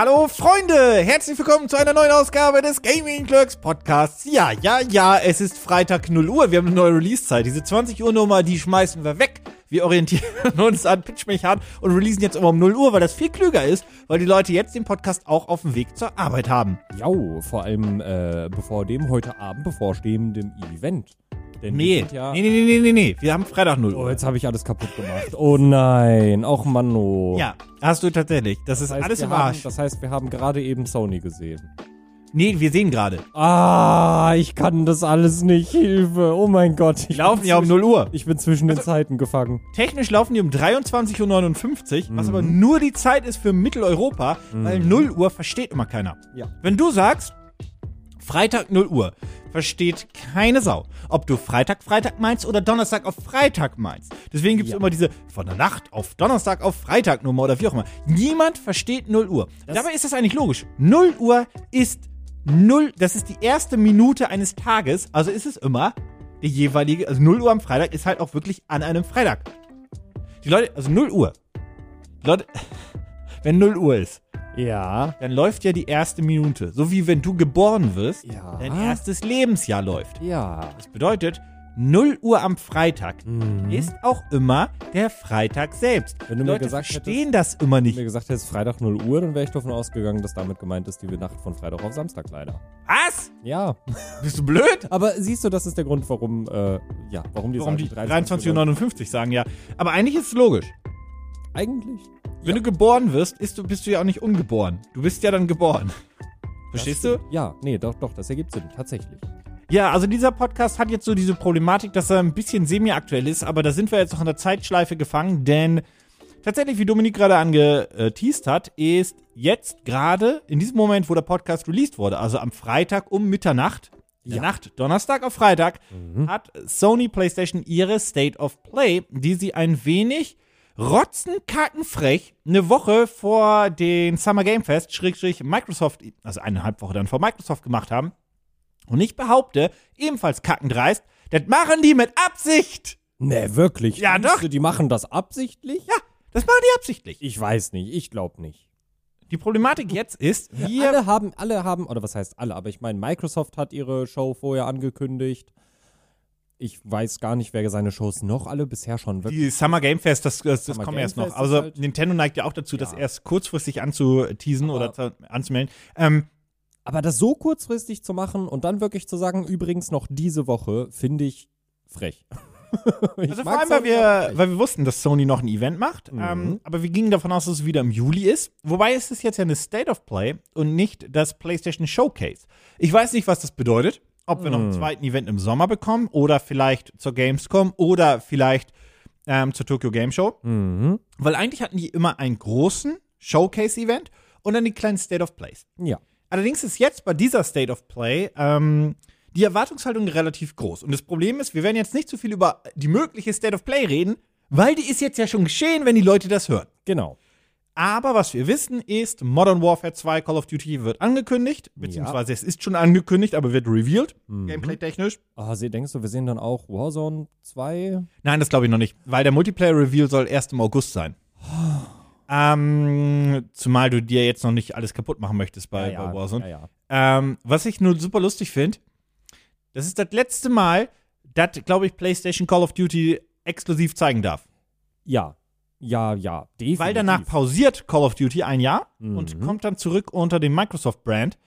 Hallo Freunde, herzlich willkommen zu einer neuen Ausgabe des Gaming Clerks Podcasts. Ja, ja, ja, es ist Freitag 0 Uhr, wir haben eine neue Release-Zeit. Diese 20 Uhr Nummer, die schmeißen wir weg. Wir orientieren uns an Pitchmechan und releasen jetzt immer um 0 Uhr, weil das viel klüger ist, weil die Leute jetzt den Podcast auch auf dem Weg zur Arbeit haben. Ja, vor allem äh, bevor dem heute Abend bevorstehenden Event. Denn Nee, ja nee, nee, nee, nee, nee, nee, wir haben Freitag 0 Oh, Uhr. jetzt habe ich alles kaputt gemacht. Oh nein, auch Manno. Ja, hast du tatsächlich. Das, ist heißt, alles im haben, Arsch. Das heißt, wir haben gerade eben Sony gesehen. Nee, wir sehen gerade. Ah, ich kann das alles nicht. Hilfe. Oh mein Gott. Die Ich laufen ja um zwischen- 0 Uhr. Ich bin zwischen Also den Zeiten gefangen. Technisch laufen die um 23.59 Uhr, was Mhm. aber nur die Zeit ist für Mitteleuropa, weil 0 Uhr versteht immer keiner. Ja. Wenn du sagst, Freitag 0 Uhr, versteht keine Sau. Ob du Freitag, Freitag meinst oder Donnerstag auf Freitag meinst. Deswegen gibt es Ja. immer diese von der Nacht auf Donnerstag auf Freitag Nummer oder wie auch immer. Niemand versteht 0 Uhr. Das- Dabei ist das eigentlich logisch. 0 Uhr ist 0, das ist die erste Minute eines Tages, also ist es immer die jeweilige, also 0 Uhr am Freitag ist halt auch wirklich an einem Freitag. Die Leute, also 0 Uhr. Die Leute, wenn 0 Uhr ist, Ja. dann läuft ja die erste Minute. So wie wenn du geboren wirst, Ja. dein erstes Lebensjahr läuft. Ja. Das bedeutet, 0 Uhr am Freitag Mhm. ist auch immer der Freitag selbst. Wenn du mir Leute gesagt verstehen das immer Wenn du nicht. mir gesagt hättest, Freitag 0 Uhr, dann wäre ich davon ausgegangen, dass damit gemeint ist, die Nacht von Freitag auf Samstag leider. Was? Ja. Bist du blöd? Aber siehst du, das ist der Grund, warum, äh, ja, warum die Warum die sagen, 23.59 Uhr sagen, ja. Aber eigentlich ist es logisch. Eigentlich. Wenn du geboren wirst, du, bist du ja auch nicht ungeboren. Du bist ja dann geboren. Verstehst du? Ja, nee, doch, doch, das ergibt Sinn, tatsächlich. Ja, also dieser Podcast hat jetzt so diese Problematik, dass er ein bisschen semi-aktuell ist, aber da sind wir jetzt noch in der Zeitschleife gefangen, denn tatsächlich, wie Dominik gerade angeteased hat, ist jetzt gerade in diesem Moment, wo der Podcast released wurde, also am Freitag um Mitternacht, der Ja. Nacht, Donnerstag auf Freitag, hat Sony PlayStation ihre State of Play, die sie ein wenig rotzenkackenfrech eine Woche vor den Summer Game Fest, Schrägstrich Microsoft, also eineinhalb Woche dann vor Microsoft gemacht haben. Und ich behaupte, ebenfalls kackendreist, das machen die mit Absicht. Nee, wirklich? Ja, Denkst doch. Du, die machen das absichtlich? Ja, das machen die absichtlich. Ich weiß nicht, ich glaube nicht. Die Problematik jetzt ist, wir Alle haben, alle haben, oder was heißt alle, aber ich meine, Microsoft hat ihre Show vorher angekündigt. Ich weiß gar nicht, wer seine Shows noch alle bisher schon wirklich. die Summer Game Fest, das, das, das Game erst noch. Also halt- Nintendo neigt ja auch dazu, das Ja. erst kurzfristig anzuteasen Aber- oder zu, anzumelden. Ähm, Aber das so kurzfristig zu machen und dann wirklich zu sagen, übrigens noch diese Woche, finde ich frech. Ich also vor allem, weil wir, weil wir wussten, dass Sony noch ein Event macht. Mhm. Ähm, aber wir gingen davon aus, dass es wieder im Juli ist. Wobei es ist jetzt ja eine State of Play und nicht das PlayStation Showcase. Ich weiß nicht, was das bedeutet. Ob wir noch einen zweiten Event im Sommer bekommen oder vielleicht zur Gamescom oder vielleicht ähm, zur Tokyo Game Show. Mhm. Weil eigentlich hatten die immer einen großen Showcase-Event und dann die kleinen State of Plays. Ja. Allerdings ist jetzt bei dieser State of Play ähm, die Erwartungshaltung relativ groß. Und das Problem ist, wir werden jetzt nicht so viel über die mögliche State of Play reden, weil die ist jetzt ja schon geschehen, wenn die Leute das hören. Genau. Aber was wir wissen ist, Modern Warfare 2 Call of Duty wird angekündigt, beziehungsweise es ist schon angekündigt, aber wird revealed, Mhm. gameplay-technisch. Ah, sie, denkst du, wir sehen dann auch Warzone 2? Nein, das glaube ich noch nicht, weil der Multiplayer-Reveal soll erst im August sein. ähm, zumal du dir jetzt noch nicht alles kaputt machen möchtest bei, bei Warzone. Ja, ja. Ähm, was ich nur super lustig finde, das ist das letzte Mal, dass, glaube ich, PlayStation Call of Duty exklusiv zeigen darf. Ja, ja, ja, definitiv. Weil danach pausiert Call of Duty ein Jahr Mhm. und kommt dann zurück unter dem Microsoft-Brand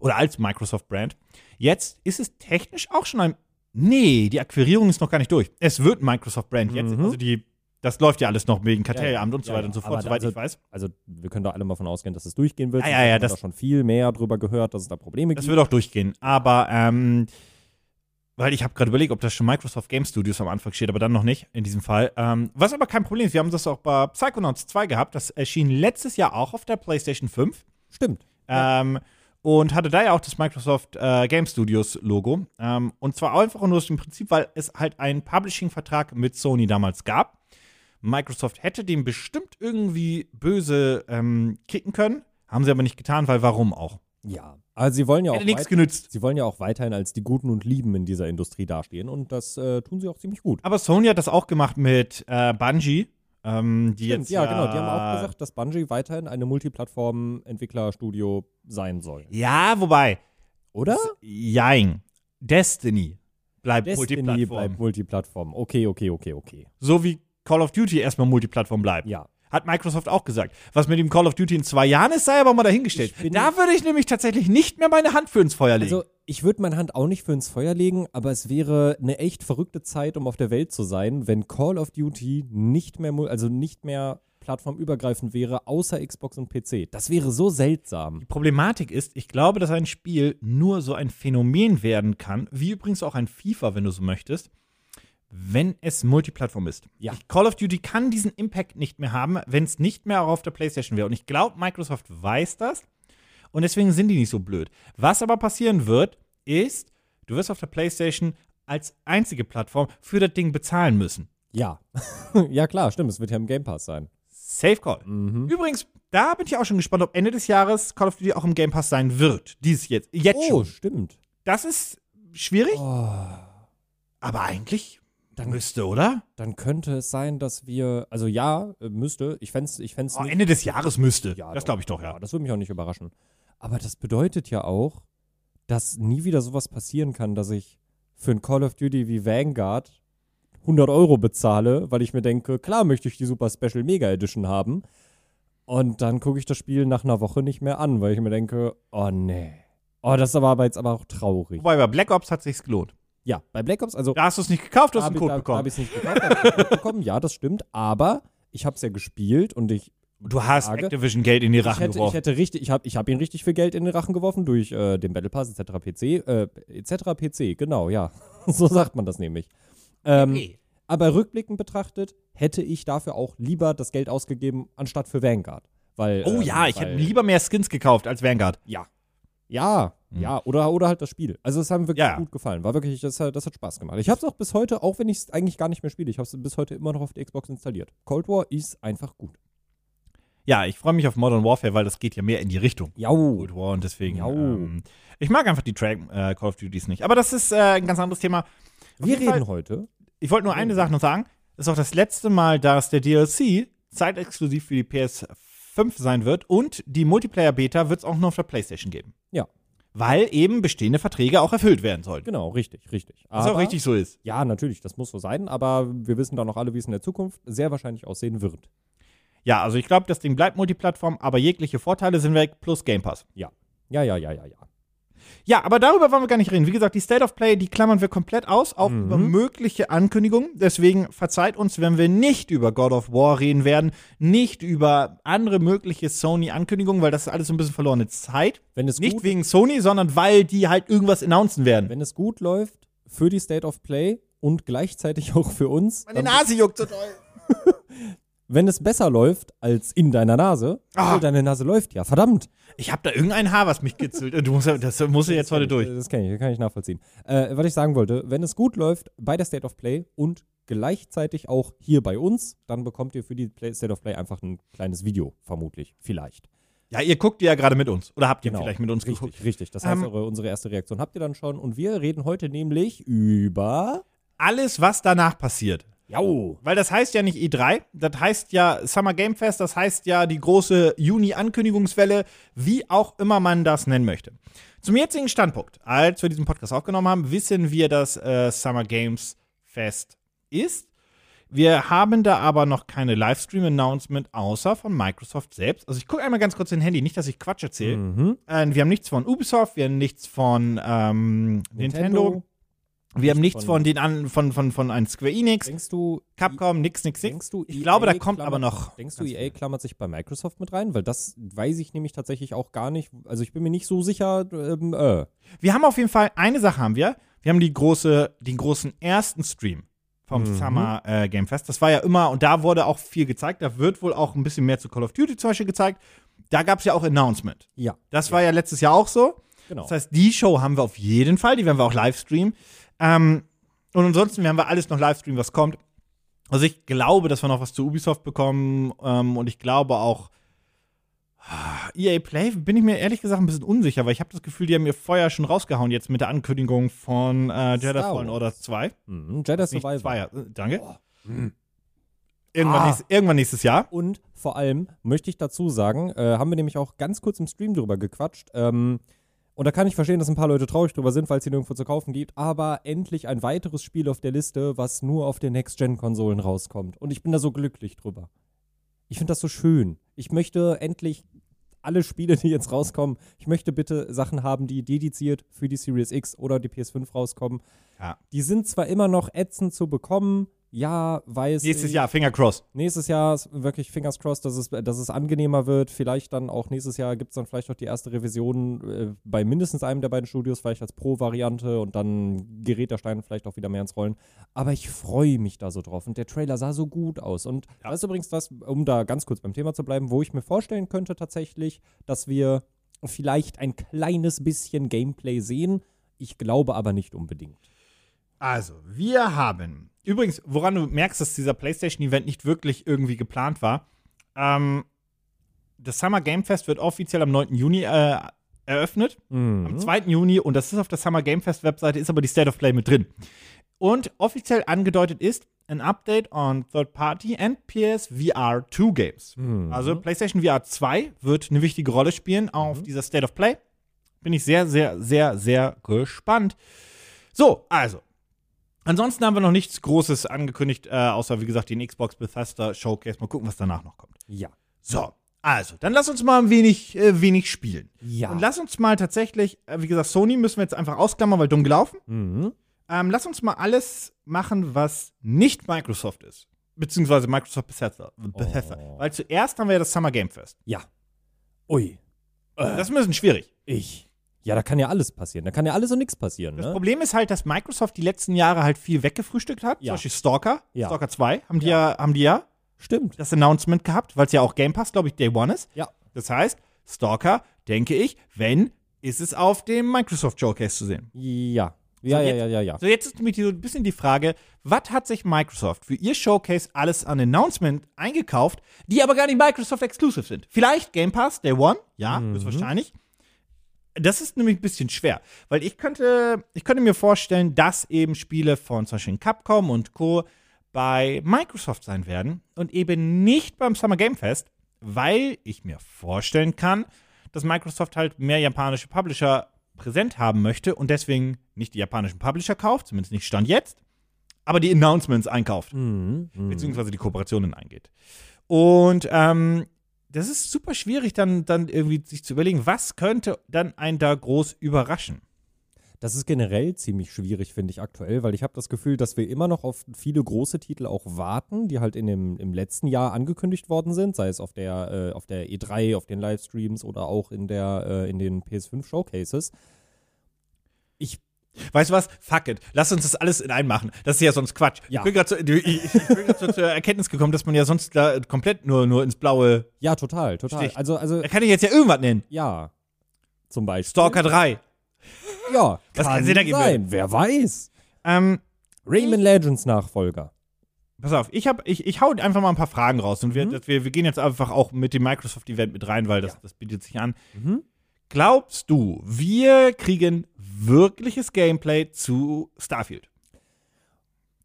oder als Microsoft-Brand. Jetzt ist es technisch auch schon ein. Nee, die Akquirierung ist noch gar nicht durch. Es wird Microsoft-Brand jetzt. Mhm. Also die, das läuft ja alles noch wegen Kartellamt und so Ja, weiter ja. und so fort, soweit also- ich weiß. Also, wir können da alle mal von ausgehen, dass es durchgehen wird. Ja, ja, Wir ja, haben das- da schon viel mehr drüber gehört, dass es da Probleme Das gibt. wird auch durchgehen. Aber, ähm, weil ich habe gerade überlegt, ob das schon Microsoft Game Studios am Anfang steht, aber dann noch nicht in diesem Fall. Ähm, was aber kein Problem ist, wir haben das auch bei Psychonauts 2 gehabt. Das erschien letztes Jahr auch auf der PlayStation 5. Stimmt. Ähm, und hatte da ja auch das Microsoft äh, Game Studios Logo. Ähm, und zwar einfach nur aus dem Prinzip, weil es halt einen Publishing-Vertrag mit Sony damals gab. Microsoft hätte dem bestimmt irgendwie böse ähm, kicken können. Haben sie aber nicht getan, weil warum auch? Ja. Also, sie wollen ja auch. Nichts genützt. Sie wollen ja auch weiterhin als die Guten und Lieben in dieser Industrie dastehen und das äh, tun sie auch ziemlich gut. Aber Sony hat das auch gemacht mit äh, Bungie. Ähm, die Stimmt, jetzt ja, genau. Die haben auch gesagt, dass Bungie weiterhin eine Multiplattform-Entwicklerstudio sein soll. Ja, wobei. Oder? Jein. Destiny bleibt Destiny Multiplattform. bleibt Multiplattform. Okay, okay, okay, okay. So wie Call of Duty erstmal Multiplattform bleibt. Ja. Hat Microsoft auch gesagt. Was mit dem Call of Duty in zwei Jahren ist, sei aber mal dahingestellt. Da würde ich nämlich tatsächlich nicht mehr meine Hand für ins Feuer legen. Also, ich würde meine Hand auch nicht für ins Feuer legen, aber es wäre eine echt verrückte Zeit, um auf der Welt zu sein, wenn Call of Duty nicht mehr, also nicht mehr plattformübergreifend wäre, außer Xbox und PC. Das wäre so seltsam. Die Problematik ist, ich glaube, dass ein Spiel nur so ein Phänomen werden kann, wie übrigens auch ein FIFA, wenn du so möchtest, wenn es Multiplattform ist. Ja. Call of Duty kann diesen Impact nicht mehr haben, wenn es nicht mehr auch auf der PlayStation wäre. Und ich glaube, Microsoft weiß das und deswegen sind die nicht so blöd. Was aber passieren wird, ist, du wirst auf der PlayStation als einzige Plattform für das Ding bezahlen müssen. Ja. ja, klar, stimmt. Es wird ja im Game Pass sein. Safe Call. Übrigens, da bin ich auch schon gespannt, ob Ende des Jahres Call of Duty auch im Game Pass sein wird. Dieses jetzt. Jetzt Oh, schon. stimmt. Das ist schwierig, Oh, aber eigentlich Dann- müsste, oder? dann könnte es sein, dass wir, also ja, äh, müsste. Ich fände es ich fänd's Oh. Ende des Jahres müsste. Ja, das glaube ich doch, ja. Das würde mich auch nicht überraschen. Aber das bedeutet ja auch, dass nie wieder sowas passieren kann, dass ich für ein Call of Duty wie Vanguard 100 Euro bezahle, weil ich mir denke, klar möchte ich die Super Special Mega Edition haben. Und dann gucke ich das Spiel nach einer Woche nicht mehr an, weil ich mir denke, oh nee. Oh, das ist aber, aber jetzt aber auch traurig. Wobei bei Black Ops hat sich's gelohnt. Ja, bei Black Ops, also Da hast du es nicht gekauft, du hast einen ich- Code da, bekommen. Habe ich nicht gekauft, hab ich einen Code bekommen. Ja, das stimmt. Aber ich habe es ja gespielt und ich du hast Frage. Activision Geld in die Ich Rachen hätte, ich geworfen. hätte richtig, ich habe ich hab ihn richtig viel Geld in den Rachen geworfen durch äh, den Battle Pass etc. PC, äh, etc. PC, genau, ja. so sagt man das nämlich. Ähm, aber rückblickend betrachtet hätte ich dafür auch lieber das Geld ausgegeben, anstatt für Vanguard. Weil, oh ähm, ja, ich weil, hätte lieber mehr Skins gekauft als Vanguard. Ja. Ja, ja, oder, oder halt das Spiel. Also es hat mir wirklich Ja, gut gefallen. War wirklich, das, hat- das hat Spaß gemacht. Ich habe es auch bis heute, auch wenn ich es eigentlich gar nicht mehr spiele, ich habe es bis heute immer noch auf der Xbox installiert. Cold War ist einfach gut. Ja, ich freue mich auf Modern Warfare, weil das geht ja mehr in die Richtung. Jau. Cold War und deswegen. Ähm, ich mag einfach die Track äh, Call of Duties nicht. Aber das ist äh, ein ganz anderes Thema. Auf Wir reden Fall- heute Ich wollte nur eine Sache noch sagen. Das ist auch das letzte Mal, dass der DLC zeitexklusiv für die PS5 sein wird und die Multiplayer-Beta wird es auch nur auf der PlayStation geben. Ja. Weil eben bestehende Verträge auch erfüllt werden sollten. Genau, richtig, richtig. Was auch Aber- richtig so ist. Ja, natürlich, das muss so sein, aber wir wissen dann noch alle, wie es in der Zukunft sehr wahrscheinlich aussehen wird. Ja, also ich glaube, das Ding bleibt Multiplattform, aber jegliche Vorteile sind weg, plus Game Pass. Ja. Ja, ja, ja, ja, ja. Ja, aber darüber wollen wir gar nicht reden. Wie gesagt, die State of Play, die klammern wir komplett aus, auch Mhm. über mögliche Ankündigungen. Deswegen verzeiht uns, wenn wir nicht über God of War reden werden, nicht über andere mögliche Sony-Ankündigungen, weil das ist alles so ein bisschen verlorene Zeit. Wenn es, Nicht wegen Sony, sondern weil die halt irgendwas announcen werden. wenn es gut läuft für die State of Play und gleichzeitig auch für uns, Meine Nase juckt so doll. wenn es besser läuft als in deiner Nase, Ah. oh, deine Nase läuft ja, verdammt. Ich habe da irgendein Haar, was mich kitzelt. Du musst, das musst du jetzt heute durch. Das kann ich, das kann ich nachvollziehen. Äh, was ich sagen wollte, wenn es gut läuft bei der State of Play und gleichzeitig auch hier bei uns, dann bekommt ihr für die Play State of Play einfach ein kleines Video, vermutlich, vielleicht. Ja, ihr guckt ja gerade mit uns. Oder habt ihr Genau. vielleicht mit uns Richtig, geguckt? richtig. Das heißt, Ähm, eure, unsere erste Reaktion habt ihr dann schon. Und wir reden heute nämlich über. Alles, was danach passiert. Jau. Weil das heißt ja nicht E3, das heißt ja Summer Game Fest, das heißt ja die große Juni-Ankündigungswelle, wie auch immer man das nennen möchte. Zum jetzigen Standpunkt, als wir diesen Podcast aufgenommen haben, wissen wir, dass äh, Summer Games Fest ist. Wir haben da aber noch keine Livestream-Announcement außer von Microsoft selbst. Also ich gucke einmal ganz kurz in Handy, nicht, dass ich Quatsch erzähle. Mhm. Äh, wir haben nichts von Ubisoft, wir haben nichts von ähm, Nintendo. Wir haben Nichts von- von den an, von, von, von einem Square Enix, Denkst du. Capcom, nix, nix, nix. Denkst du, Ich EA glaube, da kommt klammert- aber noch. Denkst du, EA viel. klammert sich bei Microsoft mit rein? Weil das weiß ich nämlich tatsächlich auch gar nicht. Also ich bin mir nicht so sicher. Ähm, äh. Wir haben auf jeden Fall eine Sache haben wir. Wir haben die große, den großen ersten Stream vom Mhm. Summer äh, Game Fest. Das war ja immer, und da wurde auch viel gezeigt. Da wird wohl auch ein bisschen mehr zu Call of Duty zum Beispiel gezeigt. Da gab es ja auch Announcement. Ja, Das war ja letztes Jahr auch so. genau. Das heißt, die Show haben wir auf jeden Fall, die werden wir auch live streamen. Ähm, und ansonsten werden wir alles noch live streamen, was kommt. Also ich glaube, dass wir noch was zu Ubisoft bekommen ähm, und ich glaube auch ah, EA Play bin ich mir ehrlich gesagt ein bisschen unsicher, weil ich habe das Gefühl, die haben mir vorher schon rausgehauen jetzt mit der Ankündigung von äh, Jedi Fallen. Order 2. Mhm. Jedi Survivor. zwei, äh, danke. Irgendwann, Ah. nächstes, irgendwann nächstes Jahr. Und vor allem möchte ich dazu sagen, äh, haben wir nämlich auch ganz kurz im Stream drüber gequatscht. Ähm, und da kann ich verstehen, dass ein paar Leute traurig drüber sind, weil es sie nirgendwo zu kaufen gibt. Aber endlich ein weiteres Spiel auf der Liste, was nur auf den Next-Gen-Konsolen rauskommt. Und ich bin da so glücklich drüber. Ich finde das so schön. Ich möchte endlich alle Spiele, die jetzt rauskommen, ich möchte bitte Sachen haben, die dediziert für die Series X oder die PS5 rauskommen. Ja. Die sind zwar immer noch ätzend zu bekommen, ja, weiß Nächstes ich. Jahr, Finger cross. Nächstes Jahr ist wirklich Fingers crossed, dass es, dass es angenehmer wird. Vielleicht dann auch nächstes Jahr gibt es dann vielleicht auch die erste Revision äh, bei mindestens einem der beiden Studios, vielleicht als Pro-Variante und dann gerät der Stein vielleicht auch wieder mehr ins Rollen. Aber ich freue mich da so drauf und der Trailer sah so gut aus. Und Ja. das ist übrigens das, um da ganz kurz beim Thema zu bleiben, wo ich mir vorstellen könnte tatsächlich, dass wir vielleicht ein kleines bisschen Gameplay sehen. Ich glaube aber nicht unbedingt. Also, wir haben. Übrigens, woran du merkst, dass dieser PlayStation-Event nicht wirklich irgendwie geplant war. Ähm, das Summer Game Fest wird offiziell am 9. Juni äh, eröffnet. Mhm. Am 2. Juni, und das ist auf der Summer Game Fest Webseite, ist aber die State of Play mit drin. Und offiziell angedeutet ist ein Update on Third Party and PSVR 2 Games. Mhm. Also PlayStation VR 2 wird eine wichtige Rolle spielen auf dieser State of Play. Bin ich sehr, sehr, sehr, sehr gespannt. So, also. Ansonsten haben wir noch nichts Großes angekündigt, äh, außer wie gesagt den Xbox Bethesda Showcase. Mal gucken, was danach noch kommt. Ja. So, also, dann lass uns mal ein wenig, äh, wenig spielen. Ja. Und lass uns mal tatsächlich, äh, wie gesagt, Sony müssen wir jetzt einfach ausklammern, weil dumm gelaufen. Mhm. Ähm, lass uns mal alles machen, was nicht Microsoft ist. Beziehungsweise Microsoft Bethesda. Bethesda. Oh. Weil zuerst haben wir ja das Summer Game Fest. Ja. Ui. Das ist ein bisschen schwierig. Ich. Ja, da kann ja alles passieren. Da kann ja alles und nichts passieren, Das ne? Problem ist halt, dass Microsoft die letzten Jahre halt viel weggefrühstückt hat. Ja. Zum Beispiel Stalker. Ja. Stalker 2 haben die ja, haben die ja Stimmt. das Announcement gehabt, weil es ja auch Game Pass, glaube ich, Day One ist. Ja. Das heißt, Stalker, denke ich, wenn, ist es auf dem Microsoft Showcase zu sehen. Ja. Ja, So, ja, jetzt- ja, ja, ja. So, jetzt ist nämlich so ein bisschen die Frage, was hat sich Microsoft für ihr Showcase alles an Announcement eingekauft, die aber gar nicht Microsoft Exclusive sind? Vielleicht Game Pass, Day One, ja, Mhm. höchstwahrscheinlich. Das ist nämlich ein bisschen schwer, weil ich könnte, ich könnte mir vorstellen, dass eben Spiele von zum Beispiel Capcom und Co. bei Microsoft sein werden und eben nicht beim Summer Game Fest, weil ich mir vorstellen kann, dass Microsoft halt mehr japanische Publisher präsent haben möchte und deswegen nicht die japanischen Publisher kauft, zumindest nicht Stand jetzt, aber die Announcements einkauft, Mhm. Mhm. beziehungsweise die Kooperationen eingeht. Und ähm, das ist super schwierig, dann, dann irgendwie sich zu überlegen, was könnte dann einen da groß überraschen. Das ist generell ziemlich schwierig, finde ich aktuell, weil ich habe das Gefühl, dass wir immer noch auf viele große Titel auch warten, die halt in dem, im letzten Jahr angekündigt worden sind, sei es auf der, äh, auf der E3, auf den Livestreams oder auch in, der, äh, in den PS5 Showcases. Ich Weißt du was? Fuck it. Lass uns das alles in einen machen. Das ist ja sonst Quatsch. Ja. Ich bin gerade zu, zur Erkenntnis gekommen, dass man ja sonst da komplett nur, nur ins Blaue. Ja, total, total. Stich. Also, also, Da kann ich jetzt ja irgendwas nennen. ja. Zum Beispiel. Stalker 3. Ja, Was kann kann Sinn ergeben sein. Wer weiß. Ähm, Rayman Legends Nachfolger. Pass auf, ich, hab, ich, ich hau einfach mal ein paar Fragen raus und wir, Mhm. wir, wir gehen jetzt einfach auch mit dem Microsoft-Event mit rein, weil das, Ja. das bietet sich an. Mhm. Glaubst du, wir kriegen wirkliches Gameplay zu Starfield?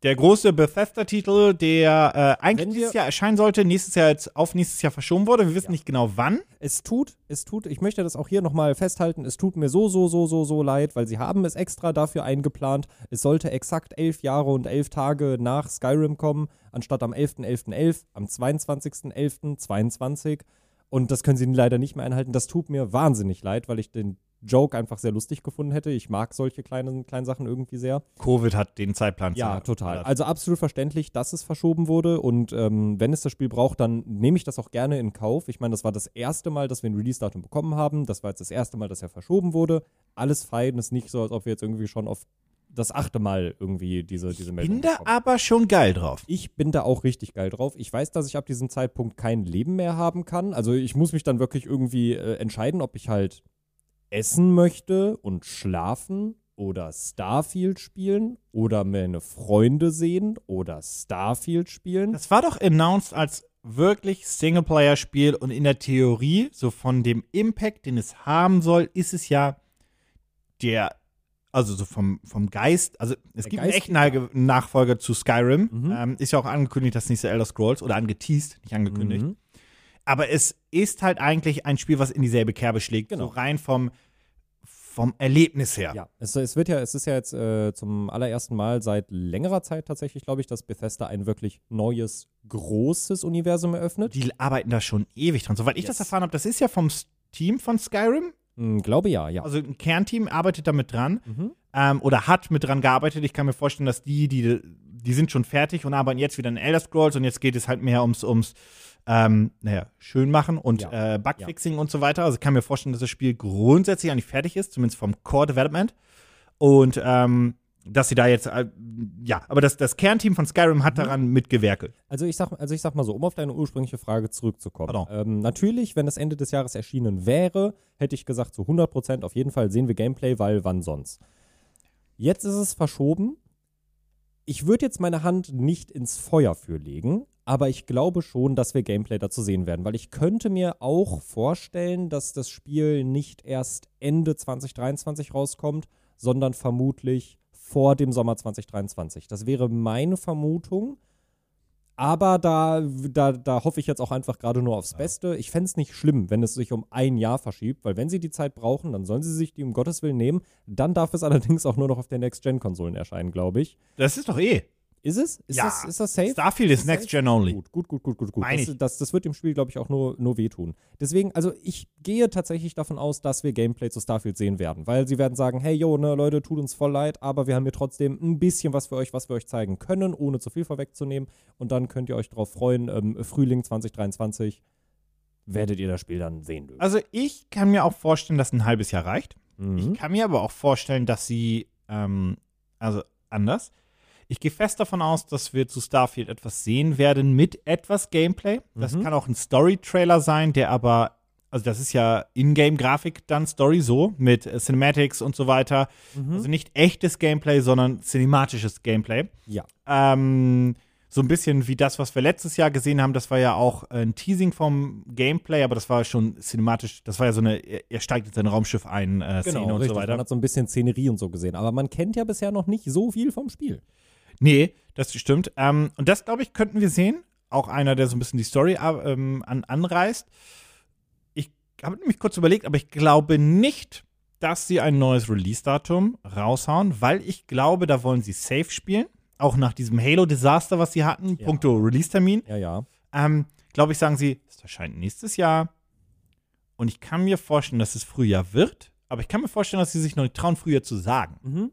Der große Bethesda-Titel, der äh, eigentlich dieses Jahr erscheinen sollte, nächstes Jahr jetzt auf nächstes Jahr verschoben wurde. Wir wissen Ja. nicht genau wann. Es tut, es tut, ich möchte das auch hier nochmal festhalten, es tut mir so, so, so, so, so leid, weil sie haben es extra dafür eingeplant. Es sollte exakt elf Jahre und elf Tage nach Skyrim kommen, anstatt am 11.11.11, am 22.11.22. Und das können sie leider nicht mehr einhalten. Das tut mir wahnsinnig leid, weil ich den Joke einfach sehr lustig gefunden hätte. Ich mag solche kleinen, kleinen Sachen irgendwie sehr. Covid hat den Zeitplan Ja, total. Also absolut verständlich, dass es verschoben wurde. Und ähm, wenn es das Spiel braucht, dann nehme ich das auch gerne in Kauf. Ich meine, das war das erste Mal, dass wir ein Release-Datum bekommen haben. Das war jetzt das erste Mal, dass er verschoben wurde. Alles fein. ist nicht so, als ob wir jetzt irgendwie schon auf das achte Mal irgendwie diese, diese Meldung Bin da bekommen. aber schon geil drauf. Ich bin da auch richtig geil drauf. Ich weiß, dass ich ab diesem Zeitpunkt kein Leben mehr haben kann. Also ich muss mich dann wirklich irgendwie äh, entscheiden, ob ich halt essen möchte und schlafen oder Starfield spielen oder meine Freunde sehen oder Starfield spielen. Das war doch announced als wirklich Singleplayer-Spiel und in der Theorie, so von dem Impact, den es haben soll, ist es ja der also so vom, vom Geist, also es Der gibt einen Geist, echten Nach- Nachfolger zu Skyrim. Mhm. Ähm, ist ja auch angekündigt, das nächste Elder Scrolls oder angeteased, nicht angekündigt. Mhm. Aber es ist halt eigentlich ein Spiel, was in dieselbe Kerbe schlägt. Genau. So rein vom, vom Erlebnis her. Ja, es, es wird ja, es ist ja jetzt äh, zum allerersten Mal seit längerer Zeit tatsächlich, glaube ich, dass Bethesda ein wirklich neues, großes Universum eröffnet. Die arbeiten da schon ewig dran. Soweit ich das erfahren habe, das ist ja vom Team von Skyrim. Hm, glaube ja, ja. Also ein Kernteam arbeitet damit dran Mhm. ähm, oder hat mit dran gearbeitet. Ich kann mir vorstellen, dass die, die, die sind schon fertig und arbeiten jetzt wieder in Elder Scrolls und jetzt geht es halt mehr ums, ums ähm, naja, schön machen und Ja. äh, Bugfixing und so weiter. Also ich kann mir vorstellen, dass das Spiel grundsätzlich eigentlich fertig ist, zumindest vom Core Development. Und ähm, dass sie da jetzt, äh, ja, aber das, das Kernteam von Skyrim Mhm. hat daran mitgewerkelt. Also ich sag, also ich sag mal so, um auf deine ursprüngliche Frage zurückzukommen. Ähm, natürlich, wenn es Ende des Jahres erschienen wäre, hätte ich gesagt, zu 100 Prozent auf jeden Fall sehen wir Gameplay, weil wann sonst. Jetzt ist es verschoben. Ich würde jetzt meine Hand nicht ins Feuer für legen, aber ich glaube schon, dass wir Gameplay dazu sehen werden, weil ich könnte mir auch vorstellen, dass das Spiel nicht erst Ende 2023 rauskommt, sondern vermutlich vor dem Sommer 2023. Das wäre meine Vermutung. Aber da, da, da hoffe ich jetzt auch einfach gerade nur aufs Beste. Ich fände es nicht schlimm, wenn es sich um ein Jahr verschiebt, weil wenn sie die Zeit brauchen, dann sollen sie sich die um Gottes Willen nehmen. Dann darf es allerdings auch nur noch auf den Next-Gen-Konsolen erscheinen, glaube ich. Das ist doch eh. Ist es? Ist, Ja. das, ist das safe? Starfield ist Ist Next safe? Gen only. Gut, gut, gut, gut, gut. gut. Das, das, das wird dem Spiel, glaube ich, auch nur, nur wehtun. Deswegen, also ich gehe tatsächlich davon aus, dass wir Gameplay zu Starfield sehen werden, weil sie werden sagen, hey, yo, ne, Leute, tut uns voll leid, aber wir haben hier trotzdem ein bisschen was für euch, was wir euch zeigen können, ohne zu viel vorwegzunehmen. Und dann könnt ihr euch darauf freuen, ähm, Frühling 2023 werdet ihr das Spiel dann sehen dürfen. Also ich kann mir auch vorstellen, dass ein halbes Jahr reicht. Mhm. Ich kann mir aber auch vorstellen, dass sie, ähm, also anders. Ich gehe fest davon aus, dass wir zu Starfield etwas sehen werden mit etwas Gameplay. Das Mhm. kann auch ein Story-Trailer sein, der aber, also das ist ja Ingame-Grafik dann Story so, mit äh, Cinematics und so weiter. Mhm. Also nicht echtes Gameplay, sondern cinematisches Gameplay. ja. Ähm, so ein bisschen wie das, was wir letztes Jahr gesehen haben. Das war ja auch ein Teasing vom Gameplay, aber das war schon cinematisch. Das war ja so eine, er, steigt in sein Raumschiff ein äh, Szene und Genau, richtig. so weiter. Man hat so ein bisschen Szenerie und so gesehen, aber man kennt ja bisher noch nicht so viel vom Spiel. Nee, das stimmt. Ähm, und das, glaube ich, könnten wir sehen. Auch einer, der so ein bisschen die Story äh, ähm, an, anreißt. Ich habe nämlich kurz überlegt, aber ich glaube nicht, dass sie ein neues Release-Datum raushauen, weil ich glaube, da wollen sie safe spielen. Auch nach diesem Halo-Desaster, was sie hatten, Ja. puncto Release-Termin. Ja, ja. Ähm, glaube ich, sagen sie, es erscheint nächstes Jahr. Und ich kann mir vorstellen, dass es Frühjahr wird. Aber ich kann mir vorstellen, dass sie sich noch nicht trauen, Frühjahr zu sagen. Mhm.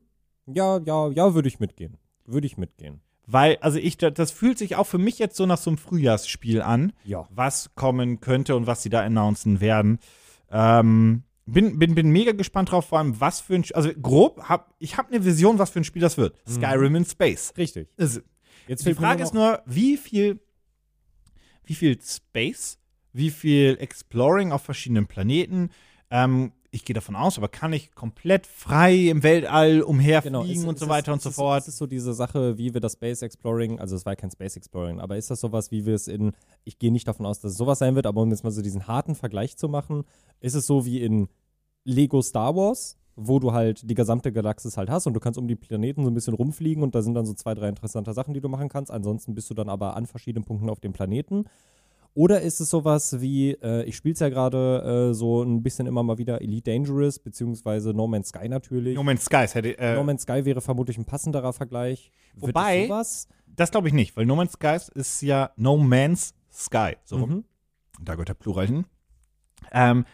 Ja, ja, ja, würde ich mitgehen. Würde ich mitgehen. Weil, also ich, das fühlt sich auch für mich jetzt so nach so einem Frühjahrsspiel an, Ja. was kommen könnte und was sie da announcen werden. Ähm, bin, bin, bin mega gespannt drauf, vor allem, was für ein, also grob, hab, ich habe eine Vision, was für ein Spiel das wird. Skyrim in Space. Richtig. Also, Jetzt die Frage ist nur, wie viel, wie viel Space, wie viel Exploring auf verschiedenen Planeten, ähm, ich gehe davon aus, aber kann ich komplett frei im Weltall umherfliegen Genau, es- und so ist- weiter und es so ist, fort. Es ist so diese Sache, wie wir das Space Exploring, also es war kein Space Exploring, aber ist das sowas, wie wir es in, ich gehe nicht davon aus, dass es sowas sein wird, aber um jetzt mal so diesen harten Vergleich zu machen, ist es so wie in Lego Star Wars, wo du halt die gesamte Galaxis halt hast und du kannst um die Planeten so ein bisschen rumfliegen und da sind dann so zwei, drei interessante Sachen, die du machen kannst. Ansonsten bist du dann aber an verschiedenen Punkten auf dem Planeten. Oder ist es sowas wie, äh, ich spiele es ja gerade äh, so ein bisschen immer mal wieder Elite Dangerous, beziehungsweise No Man's Sky natürlich. No Man's Skies hätte, äh, No Man's Sky wäre vermutlich ein passenderer Vergleich. Wobei-? Das glaube ich nicht, weil No Man's Skies ist ja No Man's Sky. So. Mhm. Da gehört der Plural hin. Ähm,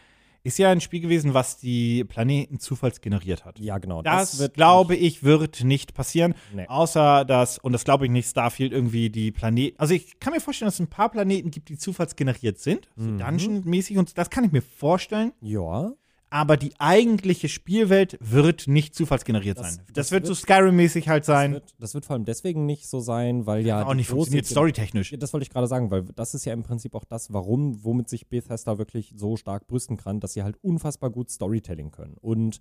ist ja ein Spiel gewesen, was die Planeten zufallsgeneriert hat. Ja, genau. Das, glaube ich, wird nicht passieren. Nee. Außer dass, und das glaube ich nicht, Starfield irgendwie die Planeten. Also ich kann mir vorstellen, dass es ein paar Planeten gibt, die zufallsgeneriert sind. So Mhm. Dungeon-mäßig und das kann ich mir vorstellen. Ja. Aber die eigentliche Spielwelt wird nicht zufallsgeneriert Das- sein. Das, das wird, wird- so Skyrim-mäßig halt Das sein. wird, das wird vor allem deswegen nicht so sein, weil ja. auch nicht funktioniert storytechnisch. Das wollte ich gerade sagen, weil das ist ja im Prinzip auch das, warum, womit sich Bethesda wirklich so stark brüsten kann, dass sie halt unfassbar gut Storytelling können. Und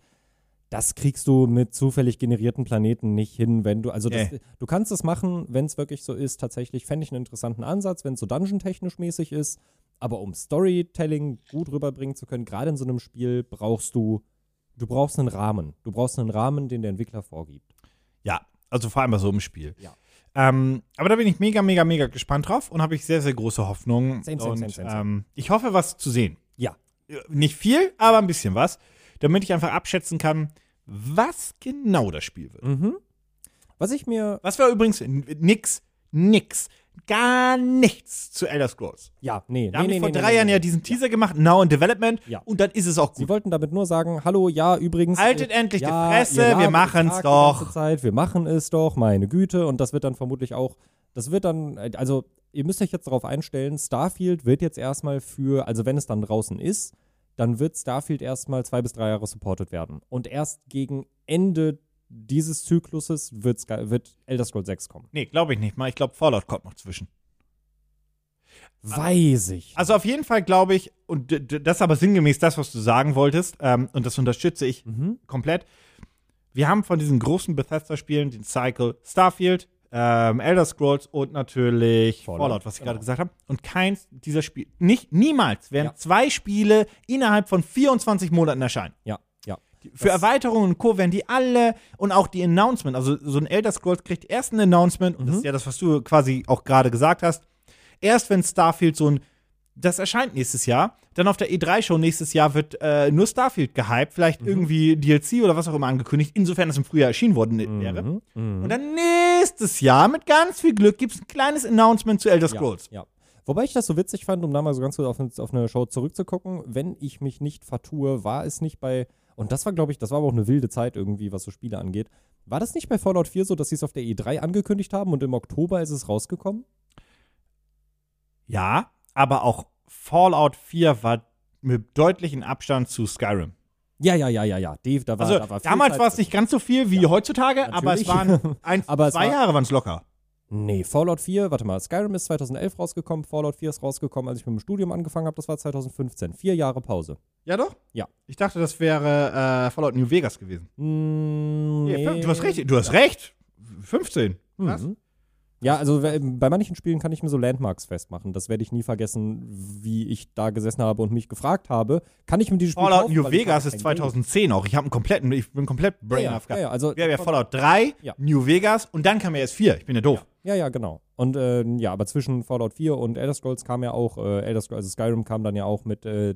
das kriegst du mit zufällig generierten Planeten nicht hin, wenn du, also das, Nee. du kannst es machen, wenn es wirklich so ist, tatsächlich fände ich einen interessanten Ansatz, wenn es so dungeon-technisch mäßig ist, aber um Storytelling gut rüberbringen zu können, gerade in so einem Spiel, brauchst du du brauchst einen Rahmen. Du brauchst einen Rahmen, den der Entwickler vorgibt. Ja, also vor allem bei so einem Spiel. Ja. Ähm, aber da bin ich mega, mega, mega gespannt drauf und habe ich sehr, sehr große Hoffnung. Same, same, und, same, same, same. Ähm, ich hoffe, was zu sehen. Ja. Äh, Nicht viel, aber ein bisschen was, damit ich einfach abschätzen kann, was genau das Spiel wird. Mhm. Was ich mir. Was war übrigens nix, nix, gar nichts zu Elder Scrolls. Ja, nee. Da nee, haben nee, die vor nee, drei nee, Jahren ja diesen Teaser gemacht, Now in Development, Ja. und dann ist es auch Sie gut. wollten damit nur sagen, hallo, ja, übrigens. Haltet äh, endlich die ja, Fresse, ihr wir machen's Tag die doch. Zeit, wir machen es doch, meine Güte. Und das wird dann vermutlich auch, das wird dann, also ihr müsst euch jetzt darauf einstellen, Starfield wird jetzt erstmal für, also wenn es dann draußen ist, dann wird Starfield erstmal zwei bis drei Jahre supported werden. Und erst gegen Ende dieses Zykluses wird, wird Elder Scrolls 6 kommen. Nee, glaube ich nicht mal. Ich glaube, Fallout kommt noch zwischen. Weiß ich. Also auf jeden Fall glaube ich, und das ist aber sinngemäß das, was du sagen wolltest, ähm, und das unterstütze ich Mhm. komplett. Wir haben von diesen großen Bethesda-Spielen den Cycle Starfield, ähm, Elder Scrolls und natürlich Fallout, Fallout, was ich genau. gerade gesagt habe. Und keins dieser Spiele, nicht, niemals werden Ja. zwei Spiele innerhalb von 24 Monaten erscheinen. Ja. Für Das- Erweiterungen und Co. werden die alle und auch die Announcement, also so ein Elder Scrolls kriegt erst ein Announcement, und das Mhm. ist ja das, was du quasi auch gerade gesagt hast, erst wenn Starfield so ein, das erscheint nächstes Jahr, dann auf der E3-Show nächstes Jahr wird äh, nur Starfield gehypt, vielleicht Mhm. irgendwie DLC oder was auch immer angekündigt, insofern es im Frühjahr erschienen worden wäre. Mhm. Mhm. Und dann nächstes Jahr, mit ganz viel Glück, gibt es ein kleines Announcement zu Elder Scrolls. Ja, ja. Wobei ich das so witzig fand, um da mal so ganz kurz auf, auf eine Show zurückzugucken, wenn ich mich nicht vertue, war es nicht bei, und das war, glaube ich, das war aber auch eine wilde Zeit irgendwie, was so Spiele angeht. War das nicht bei Fallout 4 so, dass sie es auf der E3 angekündigt haben und im Oktober ist es rausgekommen? Ja, aber auch Fallout 4 war mit deutlichem Abstand zu Skyrim. Ja, ja, ja, ja, ja. Dave, da war, Also da war damals war es nicht ganz so viel wie heutzutage, aber es natürlich. waren ein, Aber zwei war- Jahre waren es locker. Nee, Fallout 4, warte mal, Skyrim ist 2011 rausgekommen, Fallout 4 ist rausgekommen, als ich mit dem Studium angefangen habe, das war 2015. Vier Jahre Pause. Ja doch? Ja. Ich dachte, das wäre äh, Fallout New Vegas gewesen. Mm, Nee, Du hast recht, du hast recht. 15. Krass. Mhm. Ja, also bei manchen Spielen kann ich mir so Landmarks festmachen. Das werde ich nie vergessen, wie ich da gesessen habe und mich gefragt habe, kann ich mir dieses Spiel Fallout kaufen, New Vegas ist kein Geld. 2010 auch. Ich habe einen kompletten, ich bin komplett brain ja, ja, ja, also Wir haben ja Fallout 3, Ja. New Vegas und dann kam ja erst 4. Ich bin ja doof. Ja, ja, genau. Und äh, ja, aber zwischen Fallout 4 und Elder Scrolls kam ja auch, äh, Elder Scrolls, also Skyrim kam dann ja auch mit äh,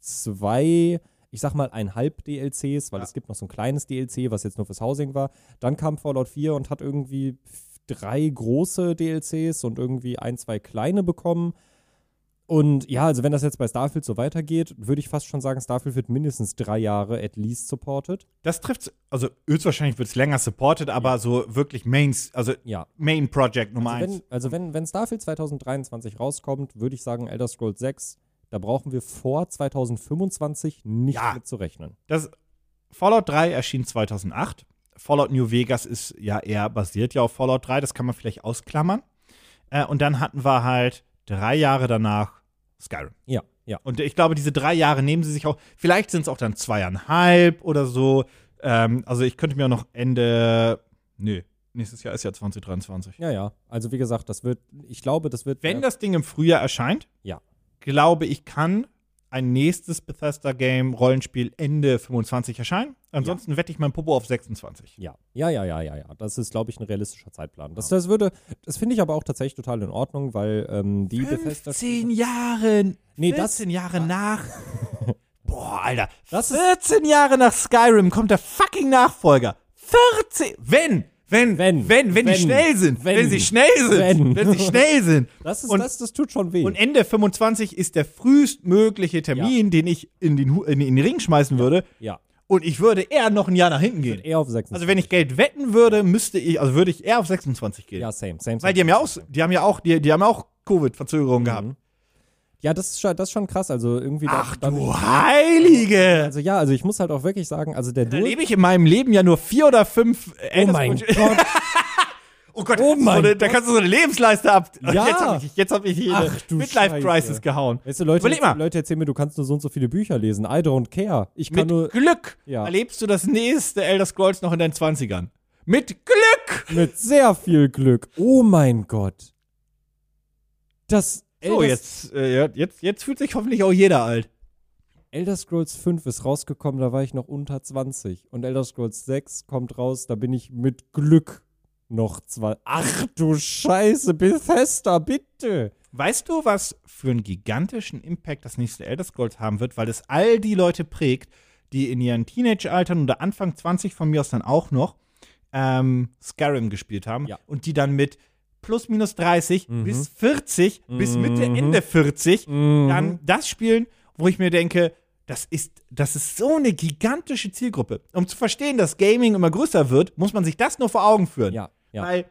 zwei, ich sag mal, einhalb DLCs, weil Ja. es gibt noch so ein kleines DLC, was jetzt nur fürs Housing war. Dann kam Fallout 4 und hat irgendwie drei große DLCs und irgendwie ein, zwei kleine bekommen. Und ja, also wenn das jetzt bei Starfield so weitergeht, würde ich fast schon sagen, Starfield wird mindestens drei Jahre at least supported. Das trifft, also höchstwahrscheinlich wird es länger supported, aber so wirklich Mains, also Ja, Main Project Nummer Also 1. wenn, also wenn, wenn Starfield 2023 rauskommt, würde ich sagen, Elder Scrolls 6, da brauchen wir vor 2025 nicht Ja. mit zu rechnen. Das Fallout 3 erschien 2008. Fallout New Vegas ist ja eher basiert ja auf Fallout 3, das kann man vielleicht ausklammern. Äh, und dann hatten wir halt drei Jahre danach Skyrim. Ja, ja. Und ich glaube, diese drei Jahre nehmen sie sich auch, vielleicht sind es auch dann zweieinhalb oder so. Ähm, also ich könnte mir noch Ende, nö, nächstes Jahr ist ja 2023. Ja, ja. Also wie gesagt, das wird, ich glaube, das wird. Wenn äh, das Ding im Frühjahr erscheint, Ja. glaube ich, kann ein nächstes Bethesda-Game, Rollenspiel Ende 25 erscheinen. Ansonsten wette ich mein Popo auf 26. ja, ja, ja, ja, ja, ja. Das ist, glaube ich, ein realistischer Zeitplan. Das, das würde, das finde ich aber auch tatsächlich total in Ordnung, weil ähm, die Bethesda. 15 Jahre, Nee, das- 14 Jahre nach. Boah, Alter. Das ist- 14 Jahre nach Skyrim kommt der fucking Nachfolger. 14. Wenn, wenn, Wenn, wenn, wenn, die schnell sind. Wenn, sie schnell sind. wenn. Sie schnell sind. Das, ist, Und- das, das tut schon weh. Und Ende 25 ist der frühestmögliche Termin, den ich in den, in den Ring schmeißen würde. ja, Und ich würde eher noch ein Jahr nach hinten gehen. eher auf 6. Also wenn ich Geld wetten würde, müsste ich, also würde ich eher auf 26 gehen. Ja, same, same, same. Weil die haben ja auch, die haben ja auch, die, die haben ja auch Covid-Verzögerungen gehabt. Ja, das ist, schon, das ist schon krass. Also irgendwie. Ach da- du Heilige! Also ja, also ich muss halt auch wirklich sagen, also der Da lebe ich in meinem Leben ja nur vier oder fünf. Äh, Oh mein Gott. Oh Gott, Oh da kannst du so mein eine, da kannst du so eine Lebensleiste ab. Ja. Jetzt habe ich, jetzt hab ich hier eine Midlife-Crisis gehauen. Weißt du, Leute, Überleg mal. Leute erzählen mir, du kannst nur so und so viele Bücher lesen. I don't care. Ich kann Mit nur Glück Ja. erlebst du das nächste Elder Scrolls noch in deinen 20ern. Mit Glück! mit sehr viel Glück. Oh mein Gott. Das So, Elder- jetzt, äh, jetzt, jetzt fühlt sich hoffentlich auch jeder alt. Elder Scrolls 5 ist rausgekommen, da war ich noch unter 20. Und Elder Scrolls 6 kommt raus, da bin ich mit Glück noch zwei. Ach du Scheiße, Bethesda, bitte. Weißt du, was für einen gigantischen Impact das nächste Elder Scrolls haben wird, weil es all die Leute prägt, die in ihren Teenage-Altern oder Anfang 20 von mir aus dann auch noch ähm, Skyrim gespielt haben Ja. und die dann mit plus minus 30 Mhm. bis 40 bis Mitte, Mhm. Ende 40 Mhm. dann das spielen, wo ich mir denke, das ist, das ist so eine gigantische Zielgruppe. Um zu verstehen, dass Gaming immer größer wird, muss man sich das nur vor Augen führen. Ja, ja. Weil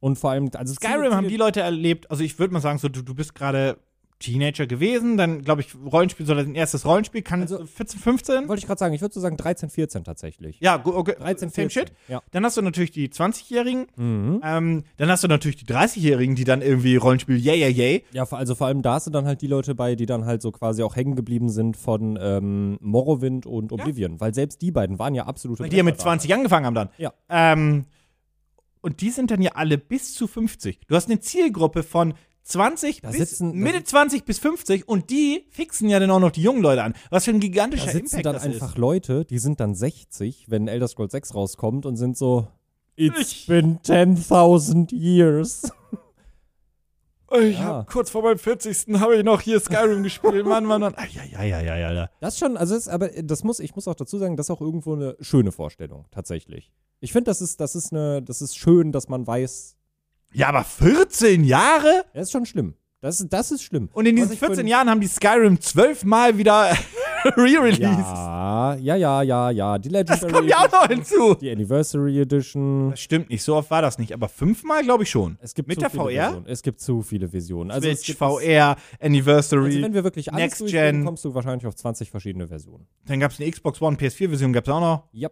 Und vor allem, also Skyrim Ziele- haben die Leute erlebt, also ich würde mal sagen, so du, du bist gerade Teenager gewesen, dann glaube ich, Rollenspiel soll dein erstes Rollenspiel, kann Also- 14, 15? Wollte ich gerade sagen, ich würde so sagen 13, 14 tatsächlich. Ja, okay, 13, same 14. shit. Ja. Dann hast du natürlich die 20-Jährigen, Mhm. ähm, dann hast du natürlich die 30-Jährigen, die dann irgendwie Rollenspiel, yay, yay, yay. Ja, vor- also vor allem da sind dann halt die Leute bei, die dann halt so quasi auch hängen geblieben sind von ähm, Morrowind und Oblivion. Weil selbst die beiden waren ja absolute Weil die ja mit Brecher 20 angefangen haben dann. Ja. Ähm, und die sind dann ja alle bis zu 50. Du hast eine Zielgruppe von 20 Da bis sitzen- da Mitte 20 bis 50 und die fixen ja dann auch noch die jungen Leute an. Was für ein Da gigantischer sitzen Impact dann einfach ist. Leute, die sind dann 60, wenn Elder Scrolls 6 rauskommt und sind so It's Ich- been 10.000 years. Ich Ja. hab kurz vor meinem 40. habe ich noch hier Skyrim gespielt. Mann, Mann, Mann. Ah, ja, ja, ja, ja, ja, ja. Das ist schon, also ist, aber das muss, ich muss auch dazu sagen, das ist auch irgendwo eine schöne Vorstellung, tatsächlich. Ich finde, das ist, das ist eine, das ist schön, dass man weiß, Ja, aber 14 Jahre? das ist schon schlimm. Das, ist- das ist schlimm. Und in diesen ich für 14 ein- Jahren haben die Skyrim zwölfmal wieder re-released. Ja, ja, ja, ja, ja. Die das Legendary kommt ja auch noch hinzu. Die Anniversary Edition. Das stimmt nicht, so oft war das nicht. Aber fünfmal glaube ich schon. Es gibt Mit der VR? Versionen. Es gibt zu viele Visionen. Also es Switch, gibt VR, Anniversary. Also wenn wir wirklich alles Next Gen. kommst du wahrscheinlich auf 20 verschiedene Versionen. Dann gab es eine Xbox One, PS4-Version, gab es auch noch. Ja,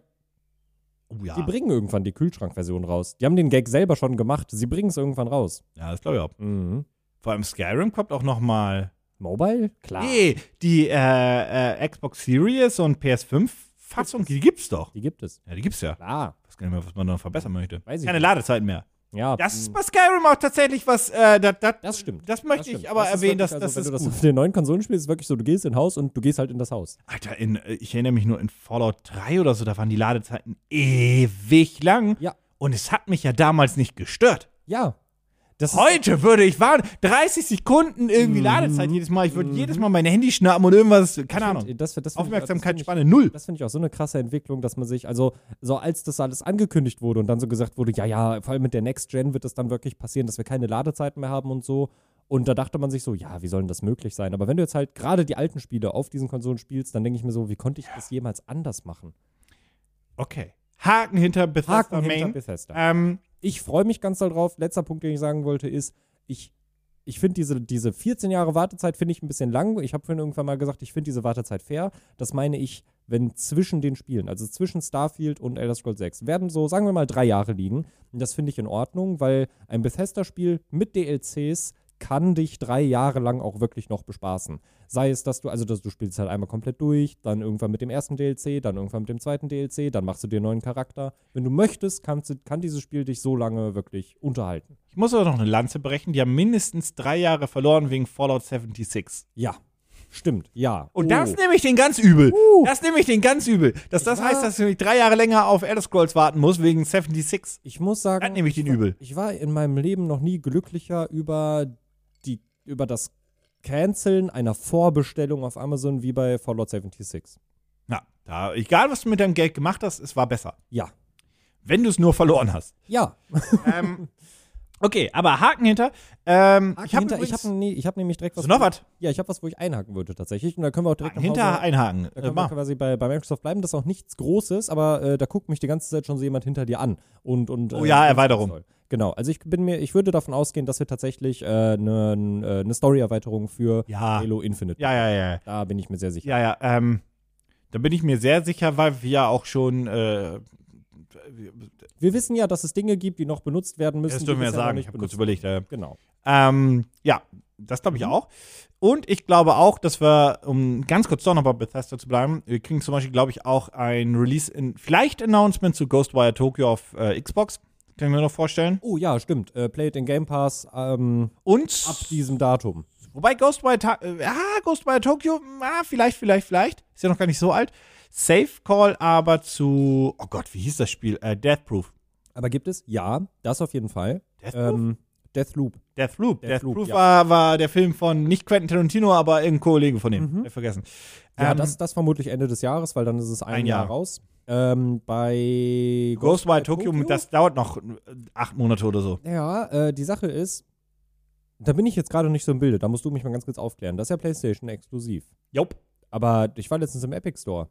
Oh ja. die bringen irgendwann die Kühlschrankversion raus. Die haben den Gag selber schon gemacht. Sie bringen es irgendwann raus. Ja, das glaube ich auch. Mhm. Vor allem Skyrim kommt auch noch mal. Mobile? Klar. Nee, die äh, äh, Xbox Series und PS5-Fassung, die gibt's doch. Die gibt es. Ja, die gibt's ja. Klar. Ich weiß gar nicht mehr, was man da noch verbessern möchte. Weiß ich Keine nicht. Ladezeiten mehr. Ja. Das ist mh, bei Skyrim auch tatsächlich was, äh, das, das, das stimmt. Das möchte Das stimmt. ich aber Das erwähnen, dass also, das wenn ist du das auf den neuen Konsolen spielst, ist wirklich so, du gehst in Haus und du gehst halt in das Haus. Alter, in, äh, ich erinnere mich nur in Fallout 3 oder so, da waren die Ladezeiten ewig lang. Ja. Und es hat mich ja damals nicht gestört. Ja. Das Heute würde ich warten, 30 Sekunden irgendwie Mhm. Ladezeit jedes Mal. Ich würde jedes Mal mein Handy schnappen und irgendwas, keine Ahnung. Das, das, das find das Aufmerksamkeitsspanne find null. Das finde ich auch so eine krasse Entwicklung, dass man sich, also so als das alles angekündigt wurde und dann so gesagt wurde, ja, ja, vor allem mit der Next Gen wird es dann wirklich passieren, dass wir keine Ladezeiten mehr haben und so. Und da dachte man sich so, ja, wie soll denn das möglich sein? Aber wenn du jetzt halt gerade die alten Spiele auf diesen Konsolen spielst, dann denke ich mir so, wie konnte ich das jemals anders machen? Okay. Haken hinter Bethesda Haken hinter Main. Bethesda. Ähm, ich freue mich ganz doll drauf. Letzter Punkt, den ich sagen wollte, ist, ich, ich finde diese, diese 14 Jahre Wartezeit finde ich ein bisschen lang. Ich habe vorhin irgendwann mal gesagt, ich finde diese Wartezeit fair. Das meine ich, wenn zwischen den Spielen, also zwischen Starfield und Elder Scrolls 6, werden so, sagen wir mal, drei Jahre liegen. Und das finde ich in Ordnung, weil ein Bethesda-Spiel mit DLCs kann dich drei Jahre lang auch wirklich noch bespaßen. Sei es, dass du, also dass du spielst halt einmal komplett durch, dann irgendwann mit dem ersten DLC, dann irgendwann mit dem zweiten DLC, dann machst du dir einen neuen Charakter. Wenn du möchtest, kannst du, kann dieses Spiel dich so lange wirklich unterhalten. ich muss aber noch eine Lanze brechen. Die haben mindestens drei Jahre verloren wegen Fallout 76. Ja, stimmt, ja. Und Oh. das nehme ich den ganz übel. Uh. Das nehme ich den ganz übel. Dass das war- heißt, dass ich drei Jahre länger auf Elder Scrolls warten muss wegen 76. Ich muss sagen, Das nehme ich den war, übel. Ich war in meinem Leben noch nie glücklicher über über das Canceln einer Vorbestellung auf Amazon wie bei Fallout 76. Na, da, egal was du mit deinem Geld gemacht hast, es war besser. Ja. Wenn du es nur verloren hast. Ja. ähm, okay, aber Haken hinter. Ähm, ich habe hinter, ich habe nee, ich hab nämlich direkt was. Du noch was? Ja, ich habe was, wo ich einhaken würde tatsächlich. Und da können wir auch direkt Haken hinter Hause- einhaken. Da Äh, können wir mach. quasi bei, bei Microsoft bleiben. Das ist auch nichts Großes, aber äh, da guckt mich die ganze Zeit schon so jemand hinter dir an. Und, und, Oh äh, ja, Erweiterung. toll. Genau, also ich bin mir, ich würde davon ausgehen, dass wir tatsächlich eine äh, ne, ne, Story-Erweiterung für Ja. Halo Infinite. Ja, ja, ja. Da bin ich mir sehr sicher. Ja, ja. Ähm, da bin ich mir sehr sicher, weil wir ja auch schon. Äh, Wir wissen ja, dass es Dinge gibt, die noch benutzt werden müssen. das dürfen wir ja sagen. Ich habe kurz überlegt. Äh, Genau. ähm, ja, das glaube ich auch. Und ich glaube auch, dass wir, um ganz kurz doch noch bei Bethesda zu bleiben, wir kriegen zum Beispiel, glaube ich, auch ein Release, in, vielleicht Announcement zu Ghostwire Tokyo auf äh, Xbox. Können wir mir noch vorstellen. Oh ja, stimmt. Äh, Play it in Game Pass ähm, Und ab diesem Datum. Wobei Ghostwire, Ta äh, ah, Ghostwire Tokyo, ah, vielleicht, vielleicht, vielleicht. Ist ja noch gar nicht so alt. Safe Call aber zu, oh Gott, wie hieß das Spiel? Äh, Death Proof. Aber gibt es? Ja, das auf jeden Fall. Deathloop? Ähm, Deathloop. Deathloop. Deathloop, Deathloop ja. war, war der Film von nicht Quentin Tarantino, aber irgendein Kollege von ihm. Ich vergessen. Ja, Ähm, das, das vermutlich Ende des Jahres, weil dann ist es ein, Ein Jahr. Jahr. raus. Ähm, bei Ghostwire Tokyo, das dauert noch äh, acht Monate oder so. Ja, äh, die Sache ist, da bin ich jetzt gerade nicht so im Bilde. Da musst du mich mal ganz kurz aufklären. Das ist ja PlayStation exklusiv. Jupp. Aber ich war letztens im Epic Store.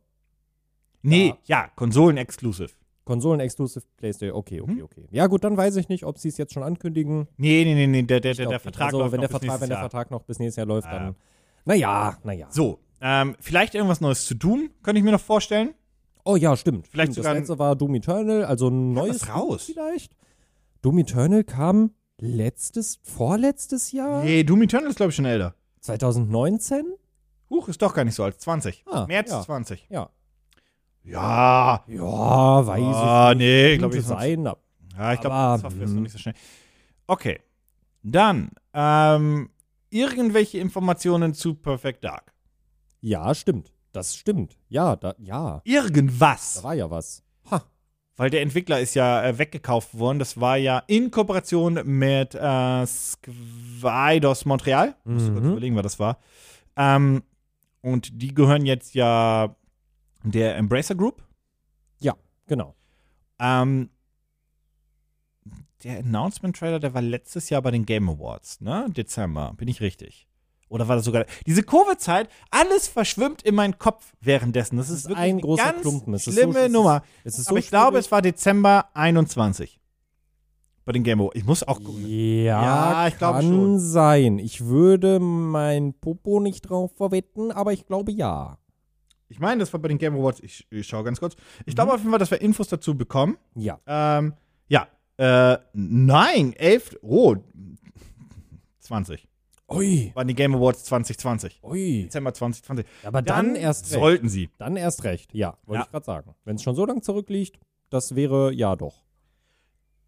Nee, ja, Konsolen-exclusive. Konsolen-exclusive PlayStation. Okay, okay, Mhm. okay. Ja, gut, dann weiß ich nicht, ob sie es jetzt schon ankündigen. Nee, nee, nee, nee, der, der, der, der. Vertrag also, läuft wenn noch der bis Vertrag, wenn der Jahr. Vertrag noch bis nächstes Jahr läuft, Ja. dann. Naja, naja. So, ähm, vielleicht irgendwas Neues zu Doom, könnte ich mir noch vorstellen. Oh ja, stimmt. Vielleicht stimmt. sogar Das letzte war Doom Eternal, also ein neues raus. Vielleicht. Doom Eternal kam letztes, vorletztes Jahr? Nee, Doom Eternal ist, glaube ich, schon älter. 2019? Huch, ist doch gar nicht so alt. 20. Ah, März ja. 20. Ja. Ja. Ja, weiß Ah, ich nicht. nee, glaube ich. sein. ab- Ja, ich glaube, Aber, das Software ist noch hm. nicht so schnell. Okay. Dann, ähm, irgendwelche Informationen zu Perfect Dark. Ja, stimmt. Das stimmt. Ja, da, ja. Irgendwas. Da war ja was. Ha. Weil der Entwickler ist ja äh, weggekauft worden. Das war ja in Kooperation mit äh, Squidos Montreal. Muss Mhm. kurz überlegen, wer das war. Ähm, und die gehören jetzt ja der Embracer Group. Genau. Ähm, der Announcement-Trailer, der war letztes Jahr bei den Game Awards, ne? Dezember. Bin ich richtig? Oder war das sogar. Diese Covid-Zeit, alles verschwimmt in meinen Kopf währenddessen. Das ist ist wirklich ein großer ganz Klumpen. Es ist schlimme so- Nummer. Es ist Aber so ich glaube, schwierig. es war Dezember 21. Bei den Game Awards. Ich muss auch gucken. Ja, Ja, ich glaube kann schon. sein. Ich würde mein Popo nicht drauf verwetten, aber ich glaube ja. Ich meine, das war bei den Game Awards. Ich, ich schaue ganz kurz. Ich glaube auf jeden Fall, dass wir Infos dazu bekommen. Ja. Ähm, ja. Äh, nein, 11. Oh. 20. Ui. Waren die Game Awards 2020. Ui. Dezember 2020. Aber dann, erst recht. sollten sie. Dann erst recht. Ja, wollte Ja. ich gerade sagen. Wenn es schon so lange zurückliegt, das wäre ja doch.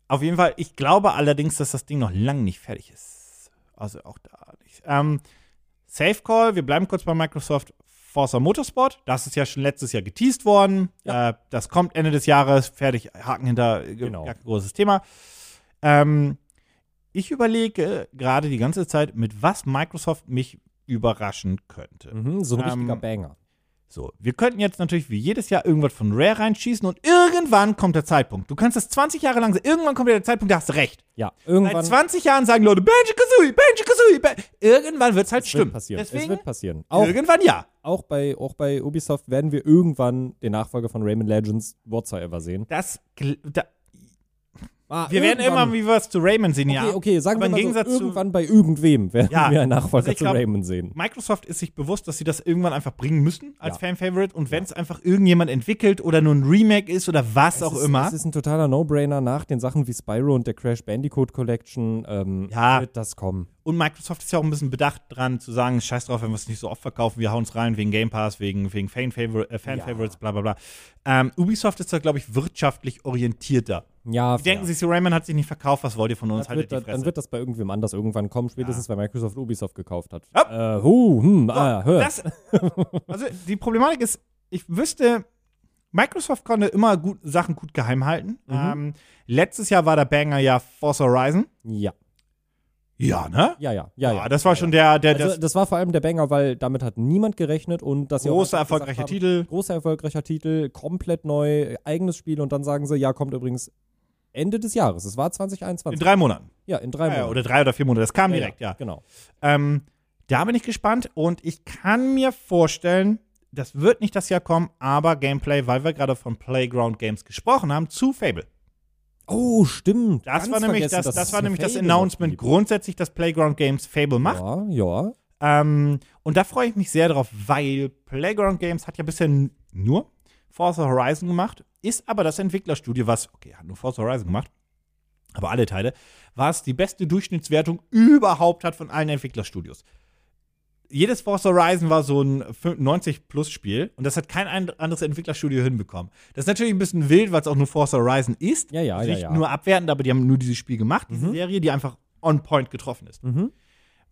Auf jeden Fall, ich glaube allerdings, dass das Ding noch lang nicht fertig ist. Also auch da nicht. Ähm, Safe Call, wir bleiben kurz bei Microsoft. Forza Motorsport, das ist ja schon letztes Jahr geteased worden. Ja. Äh, das kommt Ende des Jahres, fertig, Haken hinter, äh, Genau. kein großes Thema. Ähm, ich überlege gerade die ganze Zeit, mit was Microsoft mich überraschen könnte. Mhm, so ein Ähm, richtiger Banger. So, wir könnten jetzt natürlich wie jedes Jahr irgendwas von Rare reinschießen und irgendwann kommt der Zeitpunkt. Du kannst das 20 Jahre lang sagen, irgendwann kommt der Zeitpunkt, da hast du recht. Ja, Seit irgendwann 20 Jahren sagen Leute, Banjo Kazooie, Banjo Kazooie. Ba irgendwann wird es halt es stimmen. wird passieren. Deswegen, es wird passieren. Auch, irgendwann ja. auch, bei, auch bei Ubisoft werden wir irgendwann den Nachfolger von Rayman Legends Whatsoever sehen. Das, da, Ah, wir werden immer wie was zu Raymond sehen, Okay, ja. okay, sagen Aber wir im mal Gegensatz so, zu- irgendwann bei irgendwem werden Ja, wir einen Nachfolger also ich zu glaub- Rayman sehen. Microsoft ist sich bewusst, dass sie das irgendwann einfach bringen müssen als Ja. Fan-Favorite und wenn es einfach irgendjemand entwickelt oder nur ein Remake ist oder was auch es ist, immer. Es ist ein totaler No-Brainer nach den Sachen wie Spyro und der Crash Bandicoot Collection. Ähm, Ja. Wird das kommen. Und Microsoft ist ja auch ein bisschen bedacht dran zu sagen, scheiß drauf, wenn wir es nicht so oft verkaufen, wir hauen es rein wegen Game Pass, wegen, wegen äh, Fan-Favorites, bla bla bla. Ähm, Ubisoft ist da, glaube ich, wirtschaftlich orientierter. Ja, Die denken fair. sich so, Rayman hat sich nicht verkauft, was wollt ihr von uns? das Haltet wird, die dann, Fresse. dann wird das bei irgendwem anders irgendwann kommen, spätestens weil Microsoft Ubisoft gekauft hat. Hopp. Äh, hu, hm, ah, hör. das, also die Problematik ist, ich wüsste, Microsoft konnte immer gut, Sachen gut geheim halten. Mhm. Ähm, letztes Jahr war der Banger ja Forza Horizon. ja, Ja, ne? ja, ja, ja, ja. das war ja, schon ja. der, der Also, das das war vor allem der Banger, weil damit hat niemand gerechnet und dass sie auch große, einfach gesagt erfolgreiche haben, Titel. Großer erfolgreicher Titel, komplett neu, eigenes Spiel und dann sagen sie, ja, kommt übrigens Ende des Jahres. Es war In 2021. drei Monaten. ja, in drei Ja, ja, Monaten. oder drei oder vier Monate. Das kam Ja, direkt, ja. Genau. Ähm, da bin ich gespannt und ich kann mir vorstellen, das wird nicht das Jahr kommen, aber Gameplay, weil wir gerade von Playground Games gesprochen haben, zu Fable. Oh, stimmt. Das Ganz war nämlich das, das war nämlich das Fable Announcement grundsätzlich, dass Playground Games Fable macht. Ja, ja. Ähm, und da freue ich mich sehr drauf, weil Playground Games hat ja bisher nur Forza Horizon gemacht, ist aber das Entwicklerstudio, was, okay, hat nur Forza Horizon gemacht, aber alle Teile, was die beste Durchschnittswertung überhaupt hat von allen Entwicklerstudios. Jedes Forza Horizon war so ein 90-Plus-Spiel und das hat kein ein- anderes Entwicklerstudio hinbekommen. Das ist natürlich ein bisschen wild, weil es auch nur Forza Horizon ist. Ja, ja, Also ja, nicht ja. nur abwertend, aber die haben nur dieses Spiel gemacht, diese Serie, die einfach on point getroffen ist. Mhm.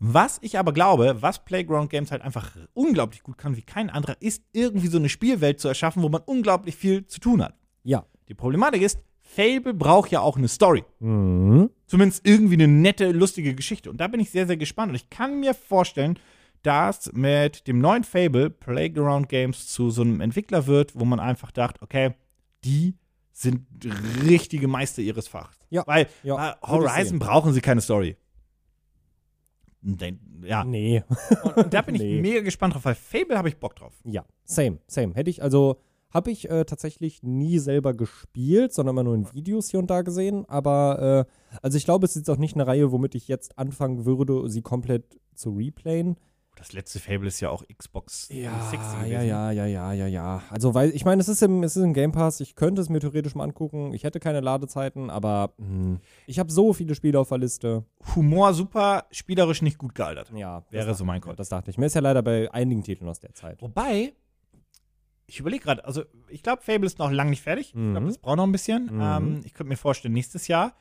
Was ich aber glaube, was Playground Games halt einfach unglaublich gut kann, wie kein anderer, ist irgendwie so eine Spielwelt zu erschaffen, wo man unglaublich viel zu tun hat. Ja. Die Problematik ist, Fable braucht ja auch eine Story. Mhm. Zumindest irgendwie eine nette, lustige Geschichte. Und da bin ich sehr, sehr gespannt. Und ich kann mir vorstellen, dass mit dem neuen Fable Playground Games zu so einem Entwickler wird, wo man einfach dacht, okay, die sind richtige Meister ihres Fachs. Ja, Weil ja, ich Horizon brauchen sie keine Story. Ja, Nee. und da bin ich Nee. mega gespannt drauf, weil Fable habe ich Bock drauf. Ja, same, same. Hätte ich, also, habe ich äh, tatsächlich nie selber gespielt, sondern immer nur in Videos hier und da gesehen. Aber, äh, also ich glaube, es ist jetzt auch nicht eine Reihe, womit ich jetzt anfangen würde, sie komplett zu replayen. Das letzte Fable ist ja auch Xbox 360 ja, gewesen. ja, ja, ja, ja, ja. Also, weil, ich meine, es ist, im, es ist im Game Pass, ich könnte es mir theoretisch mal angucken. Ich hätte keine Ladezeiten, aber mh, ich habe so viele Spiele auf der Liste. Humor super, spielerisch nicht gut gealtert. Ja, Wäre so mein Call. Das dachte ich mir. Ist ja leider bei einigen Titeln aus der Zeit. Wobei, ich überlege gerade, also ich glaube, Fable ist noch lange nicht fertig. Ich Mhm. glaube, das braucht noch ein bisschen. Mhm. Ähm, ich könnte mir vorstellen, nächstes Jahr.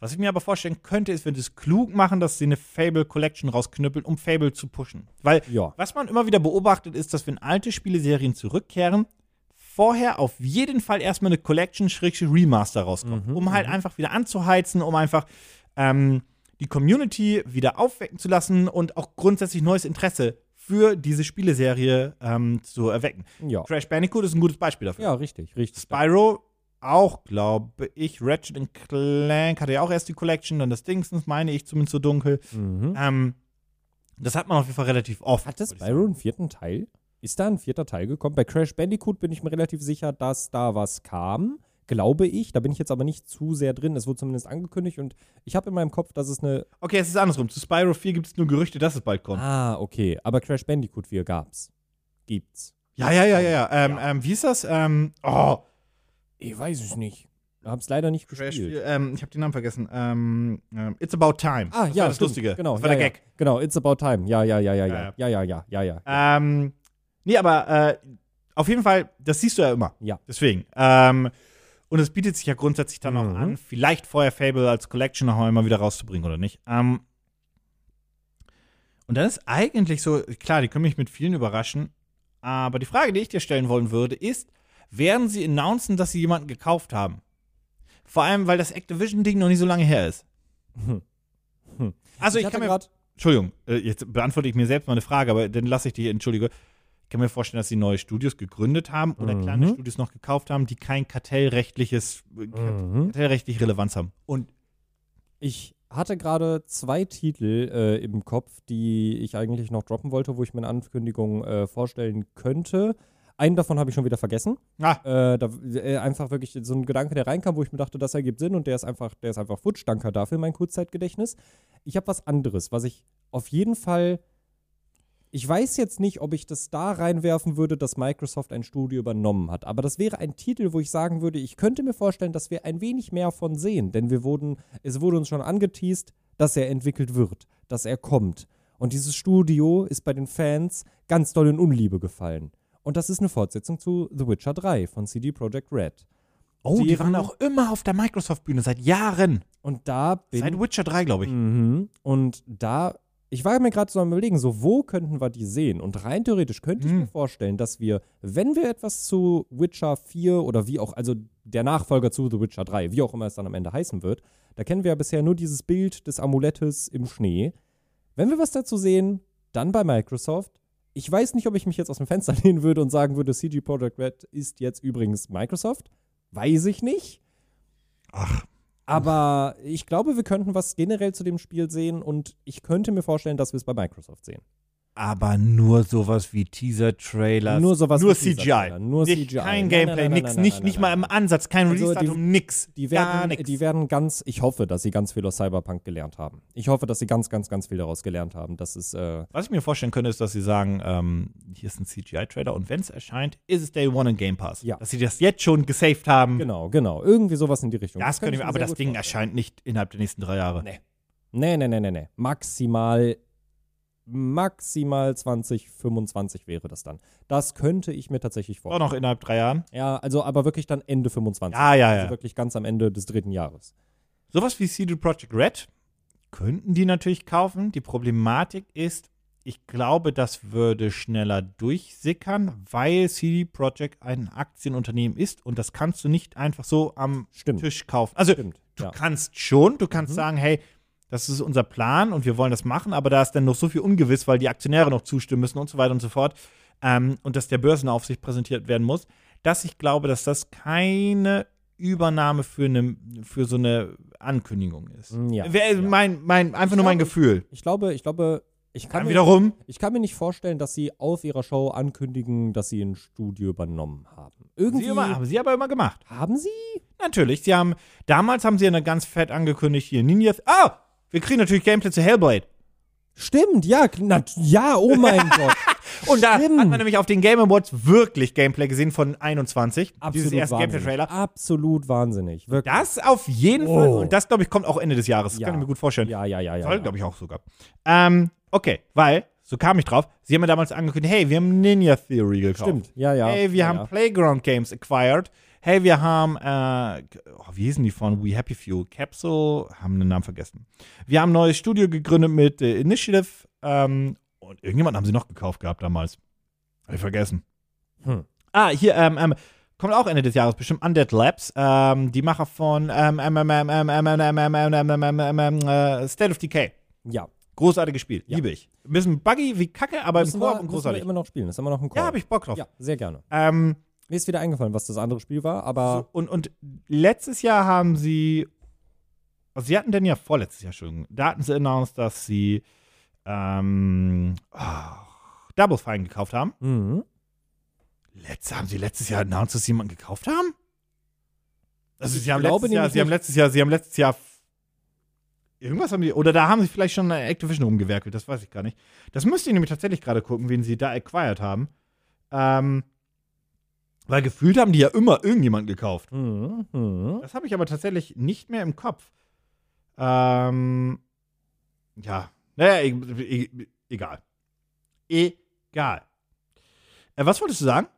Was ich mir aber vorstellen könnte, ist, wenn sie es klug machen, dass sie eine Fable Collection rausknüppeln, um Fable zu pushen. Weil, Ja. was man immer wieder beobachtet, ist, dass wenn alte Spieleserien zurückkehren, vorher auf jeden Fall erstmal eine Collection Remaster rauskommt, Mhm, um halt einfach wieder anzuheizen, um einfach ähm, die Community wieder aufwecken zu lassen und auch grundsätzlich neues Interesse für diese Spieleserie ähm, zu erwecken. Ja. Crash Bandicoot ist ein gutes Beispiel dafür. Ja, richtig, richtig. Spyro auch, glaube ich. Ratchet Clank hatte ja auch erst die Collection, dann das Dingsens, meine ich zumindest so dunkel. Mhm. Ähm, das hat man auf jeden Fall relativ oft. Hat das Spyro einen vierten Teil? Ist da ein vierter Teil gekommen? Bei Crash Bandicoot bin ich mir relativ sicher, dass da was kam. Glaube ich. Da bin ich jetzt aber nicht zu sehr drin. Es wurde zumindest angekündigt und ich habe in meinem Kopf, dass es eine. Okay, es ist andersrum. Zu Spyro 4 gibt es nur Gerüchte, dass es bald kommt. Ah, okay. Aber Crash Bandicoot 4 gab's. Gibt's. Ja, ja, ja, ja. ja. Ähm, Ja. Ähm, wie ist das? Ähm, oh, Ich weiß es nicht. Hab's leider nicht Crash gespielt. 4, ähm, ich habe den Namen vergessen. Ähm, ähm, It's About Time. Ah, das ja, war das stimmt. Lustige. Genau, das war ja, der ja. Gag. Genau, it's about time. Ja, ja, ja, ja, Ja, ja. Ja, ja, ja, ja, ja. Ähm, nee, aber äh, auf jeden Fall, das siehst du ja immer. Ja. Deswegen. Ähm, und es bietet sich ja grundsätzlich dann auch Mhm. an, vielleicht vorher Fable als Collection noch einmal wieder rauszubringen oder nicht. Ähm, und dann ist eigentlich so, klar, die können mich mit vielen überraschen, aber die Frage, die ich dir stellen wollen würde, ist, werden sie announcen, dass sie jemanden gekauft haben? Vor allem, weil das Activision-Ding noch nicht so lange her ist. Hm. Hm. Also ich, hatte kann mir Entschuldigung, äh, jetzt beantworte ich mir selbst mal eine Frage, aber dann lasse ich dich, entschuldige. Ich kann mir vorstellen, dass sie neue Studios gegründet haben oder Mhm. kleine Studios noch gekauft haben, die kein kartellrechtliches, äh, Mhm. kartellrechtliche Relevanz haben. Und Ich hatte gerade zwei Titel äh, im Kopf, die ich eigentlich noch droppen wollte, wo ich mir eine Ankündigung äh, vorstellen könnte. Einen davon habe ich schon wieder vergessen. ah, Äh, da, äh, einfach wirklich so ein Gedanke, der reinkam, wo ich mir dachte, das ergibt Sinn und der ist einfach, der ist einfach futsch. Danke dafür, mein Kurzzeitgedächtnis. Ich habe was anderes, was ich auf jeden Fall. Ich weiß jetzt nicht, ob ich das da reinwerfen würde, dass Microsoft ein Studio übernommen hat. Aber das wäre ein Titel, wo ich sagen würde, ich könnte mir vorstellen, dass wir ein wenig mehr von sehen. Denn wir wurden, es wurde uns schon angeteased, dass er entwickelt wird, dass er kommt. Und dieses Studio ist bei den Fans ganz doll in Unliebe gefallen. Und das ist eine Fortsetzung zu The Witcher 3 von CD Projekt Red. oh, die deren- waren auch immer auf der Microsoft-Bühne, seit Jahren. Und da bin Seit Witcher 3, glaube ich. Mhm. Und da, ich war mir gerade so am überlegen, so wo könnten wir die sehen? Und rein theoretisch könnte ich mir vorstellen, dass wir, wenn wir etwas zu Witcher 4 oder wie auch, also der Nachfolger zu The Witcher 3, wie auch immer es dann am Ende heißen wird, da kennen wir ja bisher nur dieses Bild des Amulettes im Schnee. Wenn wir was dazu sehen, dann bei Microsoft. Ich weiß nicht, ob ich mich jetzt aus dem Fenster lehnen würde und sagen würde, CG Projekt Red ist jetzt übrigens Microsoft. Weiß ich nicht. Ach, Aber ich glaube, wir könnten was generell zu dem Spiel sehen und ich könnte mir vorstellen, dass wir es bei Microsoft sehen. Aber nur sowas wie Teaser-Trailers. Nur sowas Nur wie CGI. Teaser-Trailer, nur nicht, CGI. Kein Gameplay, nein, nein, nix, nicht, nicht mal im. Ansatz, kein Also Release-Datum, nix. Die werden, nix. die werden ganz, ich hoffe, dass sie ganz viel aus Cyberpunk gelernt haben. Ich hoffe, dass sie ganz, ganz, ganz viel daraus gelernt haben. Das ist, äh, Was ich mir vorstellen könnte, ist, dass sie sagen, ähm, hier ist ein CGI-Trailer und wenn es erscheint, ist es Day One in Game Pass. Ja. Dass sie das jetzt schon gesaved haben. genau, genau. Irgendwie sowas in die Richtung. Das könnte ich mir aber das Ding vorstellen. erscheint nicht innerhalb der nächsten drei Jahre. Nee. Nee, nee, nee, nee, nee. Maximal, maximal 2025 wäre das dann. Das könnte ich mir tatsächlich Auch vorstellen. noch innerhalb drei Jahren. Ja, also aber wirklich dann Ende 25. Ja, ja, Also ja. wirklich ganz am Ende des dritten Jahres. Sowas wie CD Projekt Red könnten die natürlich kaufen. Die Problematik ist, ich glaube, das würde schneller durchsickern, weil CD Projekt ein Aktienunternehmen ist und das kannst du nicht einfach so am Stimmt. Tisch kaufen. Also Stimmt. du Ja. kannst schon, du kannst Mhm. sagen, hey, das ist unser Plan und wir wollen das machen, aber da ist dann noch so viel ungewiss, weil die Aktionäre noch zustimmen müssen und so weiter und so fort ähm, und dass der Börsenaufsicht präsentiert werden muss, dass ich glaube, dass das keine Übernahme für, eine, für so eine Ankündigung ist. Mm, ja, Wer- ja. Mein, mein, einfach Ich nur mein glaube- Gefühl. Ich glaube, ich glaube, ich kann, Dann mir, wiederum, ich kann mir nicht vorstellen, dass sie auf ihrer Show ankündigen, dass sie ein Studio übernommen haben. Irgendwie sie immer, haben sie aber immer gemacht. haben sie? Natürlich, sie haben, damals haben sie ja eine ganz fett angekündigt, hier Ninja, ah, wir kriegen natürlich Gameplay zu Hellblade. Stimmt, ja, na, ja, oh mein Gott. Und da Stimmt. hat man nämlich auf den Game Awards wirklich Gameplay gesehen von 21. Absolut dieses erste. Gameplay-Trailer. Absolut wahnsinnig. Wirklich. Das auf jeden Fall. Oh. Und das, glaube ich, kommt auch Ende des Jahres. Das Ja. kann ich mir gut vorstellen. Ja, ja, ja, ja. Soll, ja. glaube ich, auch sogar. Ähm, okay, weil, so kam ich drauf, sie haben ja damals angekündigt, hey, wir haben Ninja Theory gekauft. Stimmt, ja, ja. Hey, wir ja, haben. Playground Games acquired. Hey, wir haben, äh, oh, wie hießen die von We Happy Few? Capsule, haben den Namen vergessen. Wir haben ein neues Studio gegründet mit äh, Initiative ähm, und irgendjemand haben sie noch gekauft gehabt damals. Hab ich vergessen. Hm. Ah, hier, ähm, ähm, kommt auch Ende des Jahres bestimmt Undead Labs, ähm, die Macher von ähm, State of Decay. Ja. Großartiges Spiel, ja. liebe ich. Ein bisschen buggy wie Kacke, aber im Koop großartig. Wir immer noch spielen, das ist immer noch ein Koop. Ja, habe ich Bock drauf. Ja, sehr gerne. Ähm, mir ist wieder eingefallen, was das andere Spiel war, aber So, und, und letztes Jahr haben sie, also sie hatten denn ja vorletztes Jahr schon, da hatten sie announced, dass sie ähm, oh, Double Fine gekauft haben. mhm. Letzte, haben sie letztes Jahr announced, dass sie jemanden gekauft haben? Also Ich sie haben glaube letztes Jahr, sie haben letztes Jahr, sie haben letztes Jahr irgendwas haben die, oder da haben sie vielleicht schon eine Activision rumgewerkelt, das weiß ich gar nicht. Das müsste ich nämlich tatsächlich gerade gucken, wen sie da acquired haben. Ähm, weil gefühlt haben die ja immer irgendjemanden gekauft. Mhm. Mhm. Das habe ich aber tatsächlich nicht mehr im Kopf. Ähm, ja, naja, e e egal. Egal. Äh, was wolltest du sagen?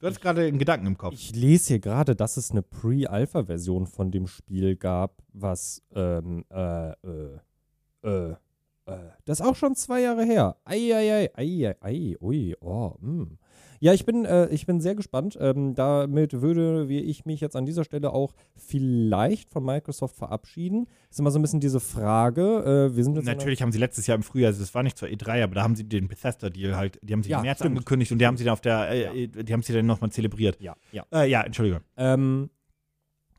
Du hattest gerade einen Gedanken im Kopf. Ich lese hier gerade, dass es eine Pre-Alpha-Version von dem Spiel gab, was ähm, äh, äh, äh, äh, das ist auch schon zwei Jahre her. Ei, ei, ei, ei, ei, ui, oh, mm. Ja, ich bin, äh, ich bin sehr gespannt. Ähm, damit würde ich mich jetzt an dieser Stelle auch vielleicht von Microsoft verabschieden. Ist immer so ein bisschen diese Frage. Äh, wir sind Natürlich haben sie letztes Jahr im Frühjahr, also das war nicht zur E3, aber da haben sie den Bethesda-Deal halt, die haben sie Ja, im März stimmt. angekündigt und die haben sie dann auf der, äh, die haben sie dann nochmal zelebriert. Ja, ja. Äh, ja, Entschuldigung. Ähm,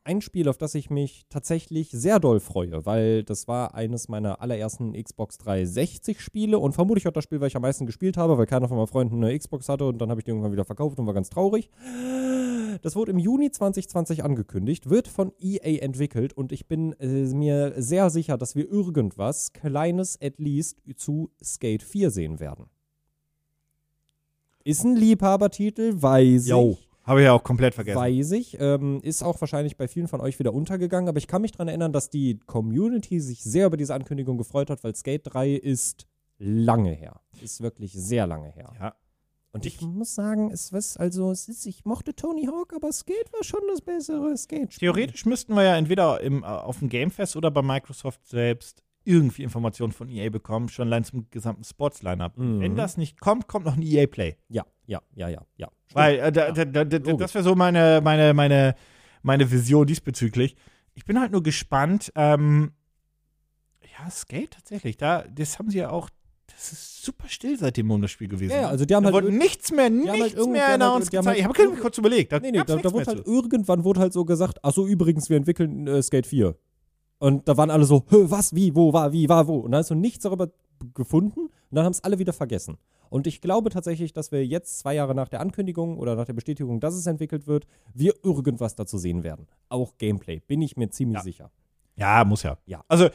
ein Spiel, auf das ich mich tatsächlich sehr doll freue, weil das war eines meiner allerersten Xbox 360 Spiele und vermutlich auch das Spiel, weil ich am meisten gespielt habe, weil keiner von meinen Freunden eine Xbox hatte und dann habe ich die irgendwann wieder verkauft und war ganz traurig. Das wurde im Juni 2020 angekündigt, wird von EA entwickelt und ich bin äh, mir sehr sicher, dass wir irgendwas Kleines at least zu Skate 4 sehen werden. Ist ein Liebhabertitel, weiß Jo, ich. Habe ich ja auch komplett vergessen. Weiß ich. Ähm, ist auch wahrscheinlich bei vielen von euch wieder untergegangen, aber ich kann mich daran erinnern, dass die Community sich sehr über diese Ankündigung gefreut hat, weil Skate 3 ist lange her. Ist wirklich sehr lange her. ja. Und ich, Ich- muss sagen, es was, also es ist, ich mochte Tony Hawk, aber Skate war schon das bessere Skate. Theoretisch müssten wir ja entweder im, äh, auf dem Gamefest oder bei Microsoft selbst irgendwie Informationen von EA bekommen, schon allein zum gesamten Sports-Lineup. Mhm. Wenn das nicht kommt, kommt noch ein EA Play. Ja, ja, ja, ja, ja. Stimmt. Weil äh, da, Ja. da, da, das wäre so meine, meine, meine, meine Vision diesbezüglich. Ich bin halt nur gespannt. Ähm, ja, Skate tatsächlich. Da, das haben sie ja auch. Das ist super still seitdem um das Spiel gewesen. Ja, also die haben da halt nichts mehr, nichts halt mehr halt- announced gezeigt. halt ich habe kurz überlegt. Da Nee, nee, da, da wurde halt irgendwann wurde halt so gesagt, ach so, übrigens, wir entwickeln äh, Skate 4. Und da waren alle so, Hö, was, wie, wo, war, wie, war, wo. Und dann hast du nichts darüber gefunden und dann haben es alle wieder vergessen. Und ich glaube tatsächlich, dass wir jetzt zwei Jahre nach der Ankündigung oder nach der Bestätigung, dass es entwickelt wird, wir irgendwas dazu sehen werden. Auch Gameplay, bin ich mir ziemlich Ja. sicher. Ja, muss ja. Ja. Also,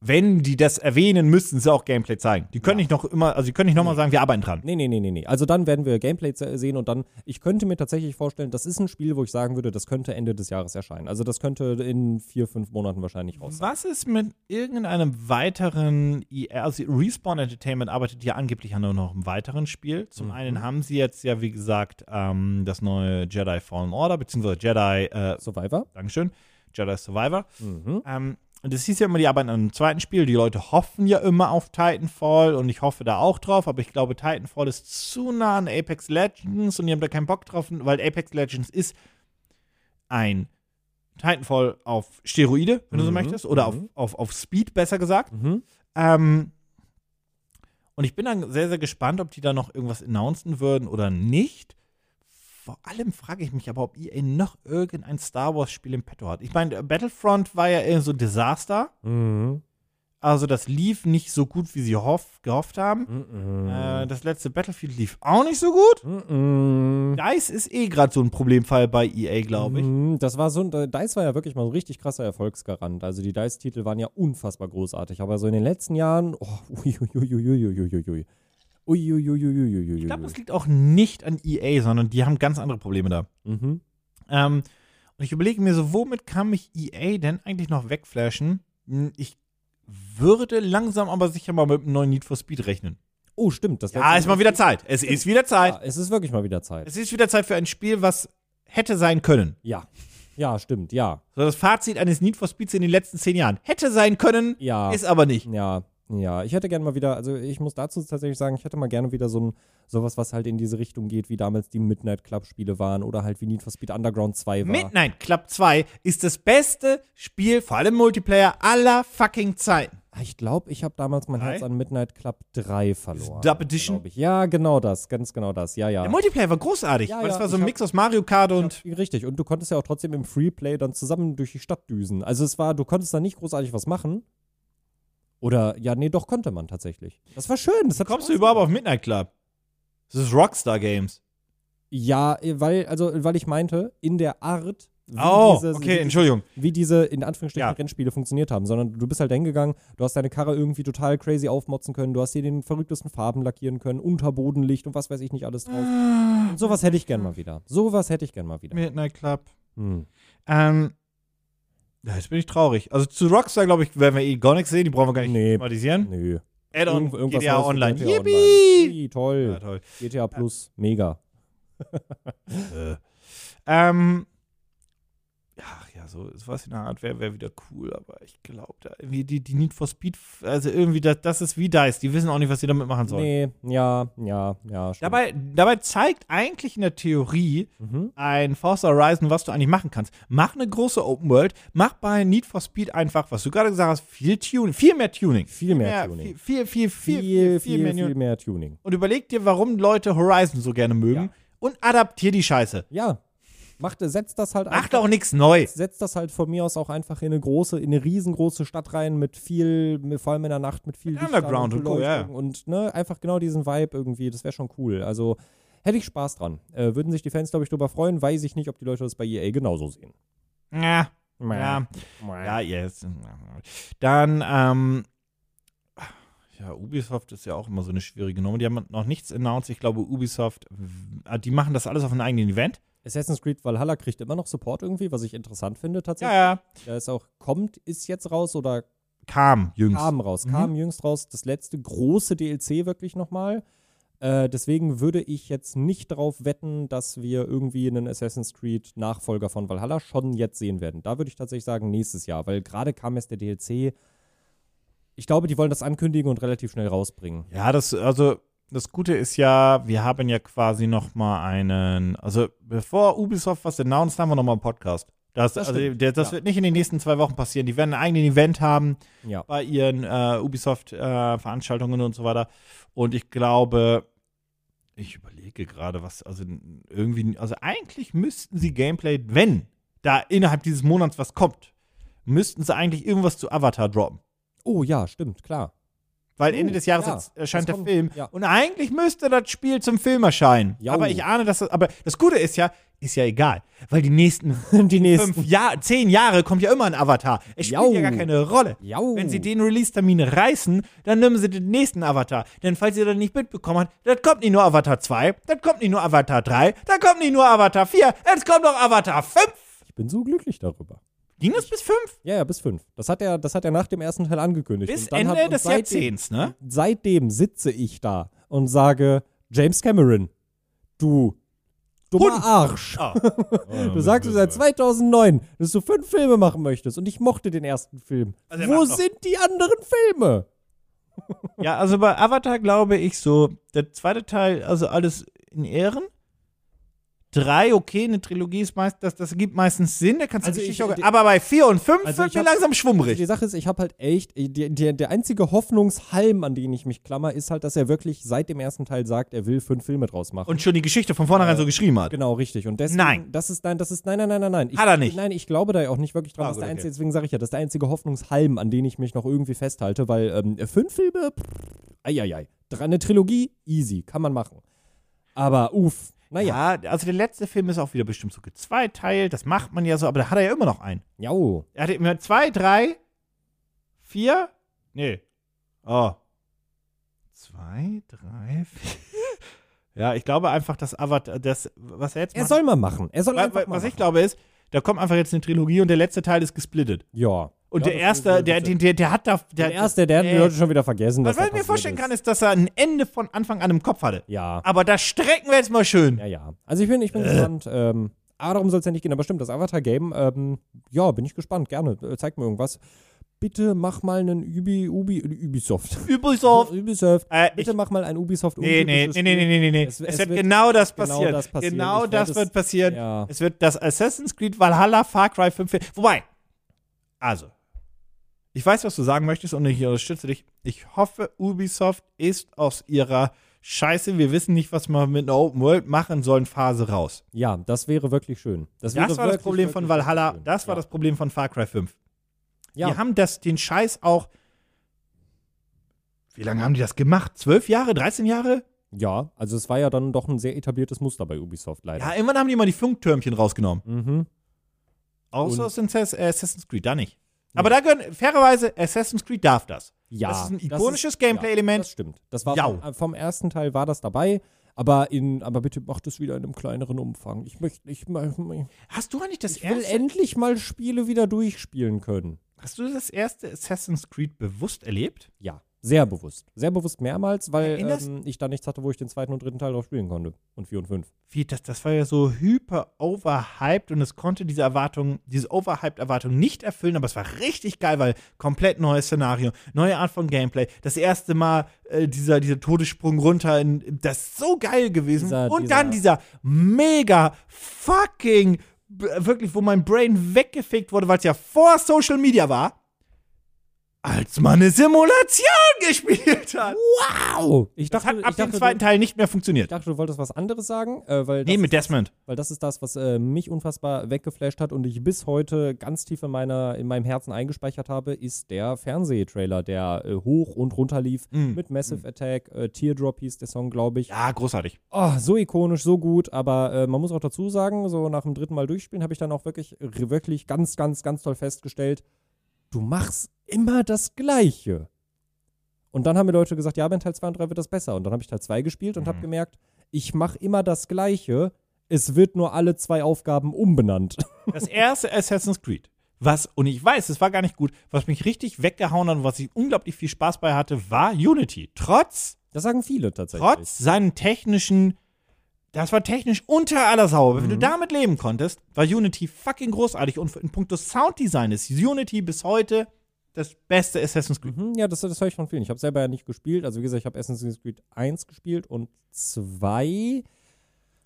wenn die das erwähnen, müssten sie auch Gameplay zeigen. Die können Ja. nicht noch immer, also die können nicht nochmal sagen, wir arbeiten dran. Nee, nee, nee, nee, nee. Also dann werden wir Gameplay sehen und dann, ich könnte mir tatsächlich vorstellen, das ist ein Spiel, wo ich sagen würde, das könnte Ende des Jahres erscheinen. Also das könnte in vier, fünf Monaten wahrscheinlich raus sein. Was ist mit irgendeinem weiteren EA, also Respawn Entertainment arbeitet ja angeblich an noch einem weiteren Spiel. Zum Mhm. einen haben sie jetzt ja, wie gesagt, ähm, das neue Jedi Fallen Order, beziehungsweise Jedi, äh, Survivor? Dankeschön, Jedi Survivor. Mhm. Ähm, und es hieß ja immer, die arbeiten an einem zweiten Spiel. Die Leute hoffen ja immer auf Titanfall und ich hoffe da auch drauf, aber ich glaube, Titanfall ist zu nah an Apex Legends und die haben da keinen Bock drauf, weil Apex Legends ist ein Titanfall auf Steroide, wenn du so Mhm, möchtest, oder mhm. auf, auf, auf Speed, besser gesagt. Mhm. Ähm, und ich bin dann sehr, sehr gespannt, ob die da noch irgendwas announcen würden oder nicht. Vor allem frage ich mich aber, ob EA noch irgendein Star Wars-Spiel im Petto hat. Ich meine, Battlefront war ja eher so ein Desaster. Mhm. Also, das lief nicht so gut, wie sie hoff, gehofft haben. Mhm. Äh, das letzte Battlefield lief auch nicht so gut. Mhm. DICE ist eh gerade so ein Problemfall bei EA, glaube ich. Mhm, Das war so ein, DICE war ja wirklich mal so ein richtig krasser Erfolgsgarant. Also die DICE-Titel waren ja unfassbar großartig. Aber so in den letzten Jahren, oh, uiuiuiuiuiui. Uiuiuiuiuiui. Ich glaube, das liegt auch nicht an EA, sondern die haben ganz andere Probleme da. Mhm. Ähm, und ich überlege mir so, womit kann mich EA denn eigentlich noch wegflashen? Hm, Ich würde langsam aber sicher mal mit einem neuen Need for Speed rechnen. Oh, stimmt. Das Ja, ist mal wieder Zeit. Es ist wieder Zeit. Ja, es ist wirklich mal wieder Zeit. Es ist wieder Zeit für ein Spiel, was hätte sein können. Ja. Ja, stimmt, ja. So das Fazit eines Need for Speeds in den letzten zehn Jahren. Hätte sein können, Ja. ist aber nicht. Ja, ja. Ich hätte gerne mal wieder, also ich muss dazu tatsächlich sagen, ich hätte mal gerne wieder so ein, sowas, was halt in diese Richtung geht, wie damals die Midnight Club Spiele waren oder halt wie Need for Speed Underground 2 war. Midnight Club 2 ist das beste Spiel, vor allem Multiplayer, aller fucking Zeiten. Ah, Ich glaube, ich habe damals mein Drei? Herz an Midnight Club 3 verloren. Dub Edition? Ja, genau das, ganz genau das. Ja, ja. Der Multiplayer war großartig, Ja, weil es ja, war so ein hab- Mix aus Mario Kart und Richtig, und du konntest ja auch trotzdem im Freeplay dann zusammen durch die Stadt düsen. Also es war, du konntest da nicht großartig was machen. Oder, ja, nee, doch konnte man tatsächlich. Das war schön. Das kommst du Spaß überhaupt gemacht. auf Midnight Club? Das ist Rockstar Games. Ja, äh, weil, also, weil ich meinte, in der Art, wie Oh, diese, okay, wie, Entschuldigung. wie diese in Anführungsstrichen Ja. Rennspiele funktioniert haben, sondern du bist halt hingegangen, du hast deine Karre irgendwie total crazy aufmotzen können, du hast dir den verrücktesten Farben lackieren können, Unterbodenlicht und was weiß ich nicht alles drauf. Und sowas hätte ich gern mal wieder. Sowas hätte ich gern mal wieder. Midnight Club. Hm. Ähm, ja, jetzt bin ich traurig. Also zu Rockstar, glaube ich, werden wir eh gar nichts sehen. Die brauchen wir gar nicht Nee. thematisieren. Nö. Add-on, Irgend- irgendwas GTA Neues Online. GTA Yippie! Online. Ui, toll. Ja, toll. GTA Plus, mega. Äh. Ähm, ja, so sowas in der Art wäre wär wieder cool, aber ich glaube, da irgendwie die, die Need for Speed, also irgendwie, das, das ist wie DICE. Die wissen auch nicht, was sie damit machen sollen. Nee, ja, ja, ja. Stimmt. Dabei, dabei zeigt eigentlich in der Theorie Mhm. ein Forza Horizon, was du eigentlich machen kannst. Mach eine große Open World, mach bei Need for Speed einfach, was du gerade gesagt hast, viel Tuning, viel mehr Tuning. Viel mehr Tuning. Viel, viel, viel, viel, Viel, viel, mehr viel, viel Tuning. mehr Tuning. Und überleg dir, warum Leute Horizon so gerne mögen Ja. und adaptier die Scheiße. Ja. Macht, setzt das halt Macht auch nichts neu. setzt das halt von mir aus auch einfach in eine große, in eine riesengroße Stadt rein mit viel, vor allem in der Nacht mit viel Underground und Co, ja. Beleuchtung und ne, einfach genau diesen Vibe irgendwie, das wäre schon cool. Also hätte ich Spaß dran. Äh, würden sich die Fans, glaube ich, drüber freuen, weiß ich nicht, ob die Leute das bei EA genauso sehen. Ja, ja, ja, yes. Dann, ähm, ja, Ubisoft ist ja auch immer so eine schwierige Nummer. Die haben noch nichts announced. Ich glaube, Ubisoft, die machen das alles auf einem eigenen Event. Assassin's Creed Valhalla kriegt immer noch Support irgendwie, was ich interessant finde tatsächlich. Ja, ja. Da ist auch, kommt, ist jetzt raus oder Kam jüngst. kam raus, Mhm. kam jüngst raus, das letzte große DLC wirklich nochmal. Äh, deswegen würde ich jetzt nicht darauf wetten, dass wir irgendwie einen Assassin's Creed Nachfolger von Valhalla schon jetzt sehen werden. Da würde ich tatsächlich sagen nächstes Jahr, weil gerade kam erst der DLC. Ich glaube, die wollen das ankündigen und relativ schnell rausbringen. Ja, das, also, das Gute ist ja, wir haben ja quasi noch mal einen, also, bevor Ubisoft was announced, haben wir noch mal einen Podcast. Das, Das also, der, das ja. wird nicht in den nächsten zwei Wochen passieren. Die werden ein eigenes Event haben. Ja. bei ihren äh, Ubisoft-Veranstaltungen und so weiter. Und ich glaube, ich überlege gerade, was, also irgendwie, also eigentlich müssten sie Gameplay, wenn da innerhalb dieses Monats was kommt, müssten sie eigentlich irgendwas zu Avatar droppen. Oh ja, stimmt, klar. Weil Oh, Ende des Jahres ja, jetzt erscheint das der kommt, Film. ja. Und eigentlich müsste das Spiel zum Film erscheinen. Jau. Aber ich ahne, dass das. Aber das Gute ist ja, ist ja egal. Weil die nächsten Die nächsten. fünf Jahr, zehn Jahre kommt ja immer ein Avatar. Es spielt Jau. ja gar keine Rolle. Jau. Wenn sie den Release-Termin reißen, dann nehmen sie den nächsten Avatar. Denn falls ihr das nicht mitbekommen habt, das kommt nicht nur Avatar 2, das kommt nicht nur Avatar 3, das kommt nicht nur Avatar 4, es kommt noch Avatar 5. Ich bin so glücklich darüber. Ging das bis 5? Ja, ja, bis fünf. Das hat er, das hat er nach dem ersten Teil angekündigt. Bis Ende hat, des seitdem- Jahrzehnts, ne? Seitdem sitze ich da und sage, James Cameron, du, dummer Hund. Arsch. Ah. Du sagst seit 2009, dass du fünf Filme machen möchtest und ich mochte den ersten Film. Also Wo sind die anderen Filme? Ja, also bei Avatar glaube ich so, der zweite Teil, also alles in Ehren. Drei, okay, eine Trilogie ist meist, das, das gibt meistens Sinn, da kannst du Also die ich- auch, die- aber bei vier und fünf Also wird mir langsam Die schwummrig. Sache ist, ich habe halt echt, der, der, der einzige Hoffnungshalm, an den ich mich klammer, ist halt, dass er wirklich seit dem ersten Teil sagt, er will fünf Filme draus machen. Und schon die Geschichte von vornherein so geschrieben hat. Genau, richtig. Und deswegen, Nein. Das ist, nein, das ist, nein, nein, nein, nein, nein. Ich, Hat er nicht. Nein, ich glaube da ja auch nicht wirklich dran. Ah, gut, der okay. einzige, deswegen sage ich ja, das ist der einzige Hoffnungshalm, an den ich mich noch irgendwie festhalte, weil ähm, fünf Filme, pff, eieiei. Drei- Eine Trilogie, easy, kann man machen. Aber uff, naja. Ja, also der letzte Film ist auch wieder bestimmt so gezweiteilt, das macht man ja so, aber da hat er ja immer noch einen. Ja. Er hatte immer zwei, drei, vier, nee. Oh. Zwei, drei, vier. Ja, ich glaube einfach, dass Avatar, das, was er jetzt Er macht, soll mal machen. Er soll Wa- einfach mal was ich machen. glaube ist, da kommt einfach jetzt eine Trilogie und der letzte Teil ist gesplittet. Ja. Und ja, der erste, der, der, der, der hat da. Der, der erste, der hat die äh, Leute schon wieder vergessen. Was er mir vorstellen ist. kann, ist, dass er ein Ende von Anfang an im Kopf hatte. Ja. Aber das strecken wir jetzt mal schön. Ja, ja. Also ich bin, ich bin gespannt. Ähm, aber darum soll es ja nicht gehen. Aber stimmt, das Avatar-Game, ähm, ja, bin ich gespannt. Gerne. Äh, zeig mir irgendwas. Bitte mach mal einen Ubi, Ubi, Ubisoft. Ubisoft. Ubisoft. Äh, Bitte mach mal ein Ubisoft. nee, nee, nee, nee, nee, nee, nee, nee. Es- Es, es wird, wird genau das genau passieren. das passieren. Genau das es- wird passieren. Ja. Es wird das Assassin's Creed Valhalla Far Cry 5. Wobei, also, ich weiß, was du sagen möchtest und ich unterstütze dich. Ich hoffe, Ubisoft ist aus ihrer Scheiße, wir wissen nicht, was wir mit einer Open World machen sollen, Phase raus. ja, das wäre wirklich schön. Das, Das, wäre war das wirklich, Problem wirklich, von Valhalla, schön. das war ja. das Problem von Far Cry 5. Ja. Die haben das, den Scheiß auch. Wie lange haben die das gemacht? Zwölf Jahre, 13 Jahre? ja, also es war ja dann doch ein sehr etabliertes Muster bei Ubisoft leider. Ja, irgendwann haben die mal die Funktürmchen rausgenommen. Mhm. Außer Und- aus Assassin's Creed, da nicht. Aber da gehören, fairerweise, Assassin's Creed darf das. Ja, Das ist ein das ikonisches ist- ja, Gameplay-Element. Das stimmt. Das war Jau. vom, vom ersten Teil war das dabei, aber in, aber bitte macht es wieder in einem kleineren Umfang. Ich möchte, ich, ich Hast du eigentlich das will erste, endlich mal Spiele wieder durchspielen können. hast du das erste Assassin's Creed bewusst erlebt? Ja, sehr bewusst. Sehr bewusst mehrmals, weil ähm, ich da nichts hatte, wo ich den zweiten und dritten Teil drauf spielen konnte. Und vier und fünf. Wie, das, das war ja so hyper overhyped und es konnte diese Erwartung, diese overhyped Erwartung nicht erfüllen, aber es war richtig geil, weil komplett neues Szenario, neue Art von Gameplay, das erste Mal äh, dieser, dieser Todessprung runter, in, das ist so geil gewesen. Dieser- und dieser- dann dieser mega fucking, wirklich, wo mein Brain weggefickt wurde, weil es ja vor Social Media war, als man eine Simulation gespielt hat. Wow! Ich Das dachte, hat ab ich dachte, dem zweiten du, Teil nicht mehr ich funktioniert. dachte, du wolltest was anderes sagen, äh, weil, das Nee, mit ist das, Desmond. weil das ist das, was äh, mich unfassbar weggeflasht hat und ich bis heute ganz tief in, meiner, in meinem Herzen eingespeichert habe, ist der Fernsehtrailer, der äh, hoch und runter lief Mm. mit Massive Attack. Äh, Teardrop hieß der Song, glaube ich. Ja, großartig. Oh, so ikonisch, so gut, aber äh, man muss auch dazu sagen, so nach dem dritten Mal durchspielen habe ich dann auch wirklich, wirklich ganz, ganz, ganz toll festgestellt, du machst immer das Gleiche. Und dann haben mir Leute gesagt, ja, in Teil 2 und 3 wird das besser. Und dann habe ich Teil 2 gespielt und habe Mhm. gemerkt, ich mache immer das Gleiche, es wird nur alle zwei Aufgaben umbenannt. Das erste Assassin's Creed, was, und ich weiß, es war gar nicht gut, was mich richtig weggehauen hat und was ich unglaublich viel Spaß bei hatte, war Unity. Trotz, Das sagen viele tatsächlich. trotz seinen technischen, das war technisch unter aller Sau. Aber Wenn Mhm. du damit leben konntest, war Unity fucking großartig. Und in puncto Sounddesign ist Unity bis heute das beste Assassin's Creed. Mhm, ja, das, das höre ich von vielen. Ich habe selber ja nicht gespielt. Also wie gesagt, ich habe Assassin's Creed 1 gespielt und 2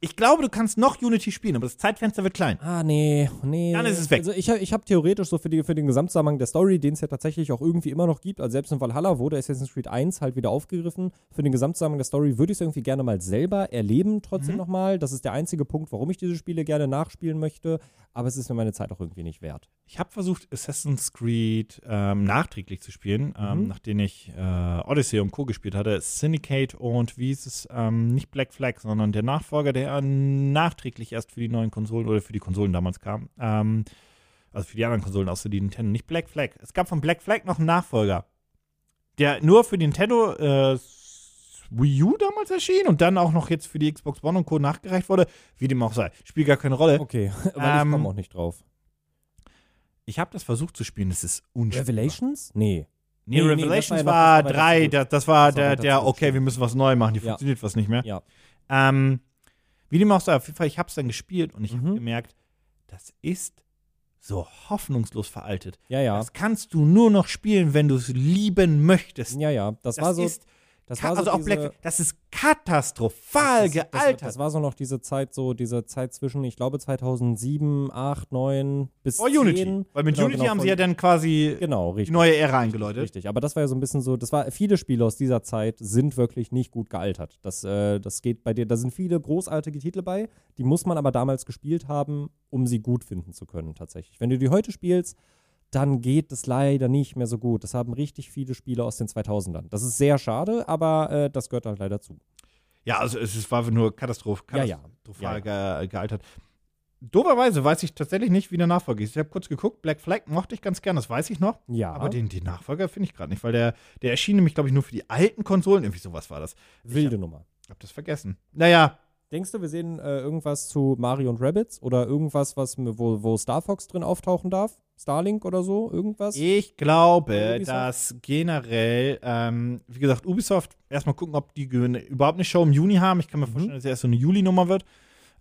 Ich glaube, du kannst noch Unity spielen, aber das Zeitfenster wird klein. Ah, nee, nee. Dann ist es weg. Also ich, ich habe theoretisch so für, die, für den Gesamtzusammenhang der Story, den es ja tatsächlich auch irgendwie immer noch gibt, also selbst in Valhalla wurde Assassin's Creed 1 halt wieder aufgegriffen. Für den Gesamtzusammenhang der Story würde ich es irgendwie gerne mal selber erleben, trotzdem Mhm. nochmal. Das ist der einzige Punkt, warum ich diese Spiele gerne nachspielen möchte, aber es ist mir meine Zeit auch irgendwie nicht wert. Ich habe versucht, Assassin's Creed ähm, nachträglich zu spielen, ähm, Mhm. nachdem ich äh, Odyssey und Co. gespielt hatte. Syndicate und wie ist es, ähm, nicht Black Flag, sondern der Nachfolger, der äh, nachträglich erst für die neuen Konsolen oder für die Konsolen damals kam. Ähm, also für die anderen Konsolen außer die Nintendo. Nicht Black Flag. Es gab von Black Flag noch einen Nachfolger, der nur für die Nintendo äh, Wii U damals erschien und dann auch noch jetzt für die Xbox One und Co. nachgereicht wurde. Wie dem auch sei. Spielt gar keine Rolle. Okay, weil Ähm, ich komme auch nicht drauf. Ich habe das versucht zu spielen, es ist unspielbar. Revelations? Nee. Nee, Nee, nee, Revelations das war war, ja noch- das war drei, das, das war Das der, der, okay, wir müssen was neu machen, hier Ja. funktioniert was nicht mehr. Ja. Ähm, Wie dem auch sei, auf jeden Fall, ich habe es dann gespielt und ich Mhm. habe gemerkt, das ist so hoffnungslos veraltet. Ja, ja. Das kannst du nur noch spielen, wenn du es lieben möchtest. Ja, ja. Das, Das war so. ist, das ka- war so also auch diese, Black, das ist katastrophal das, das, gealtert. das war so noch diese Zeit, so diese Zeit zwischen, ich glaube, 2007, 8, 9 bis vor Unity. 10. Weil mit Genau, Unity genau, haben sie ja dann quasi Genau, die richtig. neue Ära eingeläutet. Richtig, aber das war ja so ein bisschen so, das war, viele Spiele aus dieser Zeit sind wirklich nicht gut gealtert. Das, äh, das geht bei dir, da sind viele großartige Titel bei, die muss man aber damals gespielt haben, um sie gut finden zu können, tatsächlich. Wenn du die heute spielst, dann geht es leider nicht mehr so gut. Das haben richtig viele Spiele aus den 2000ern. Das ist sehr schade, aber äh, das gehört halt leider zu. Ja, also es war nur Katastroph Ja, ja. katastrophal Ge gealtert. Doberweise weiß ich tatsächlich nicht, wie der Nachfolger ist. Ich habe kurz geguckt, Black Flag mochte ich ganz gern, das weiß ich noch. Ja, Aber den, den Nachfolger finde ich gerade nicht, weil der, der erschien nämlich, glaube ich, nur für die alten Konsolen. Irgendwie sowas war das. wilde Nummer. Ich habe das vergessen. Naja, Denkst du, wir sehen äh, irgendwas zu Mario und Rabbits oder irgendwas, was, wo, wo Star Fox drin auftauchen darf? Starlink oder so? Irgendwas? ich glaube, Ubisoft? dass generell, ähm, wie gesagt, Ubisoft erstmal gucken, ob die überhaupt eine Show im Juni haben. Ich kann mir Mhm. vorstellen, dass es erst so eine Juli-Nummer wird.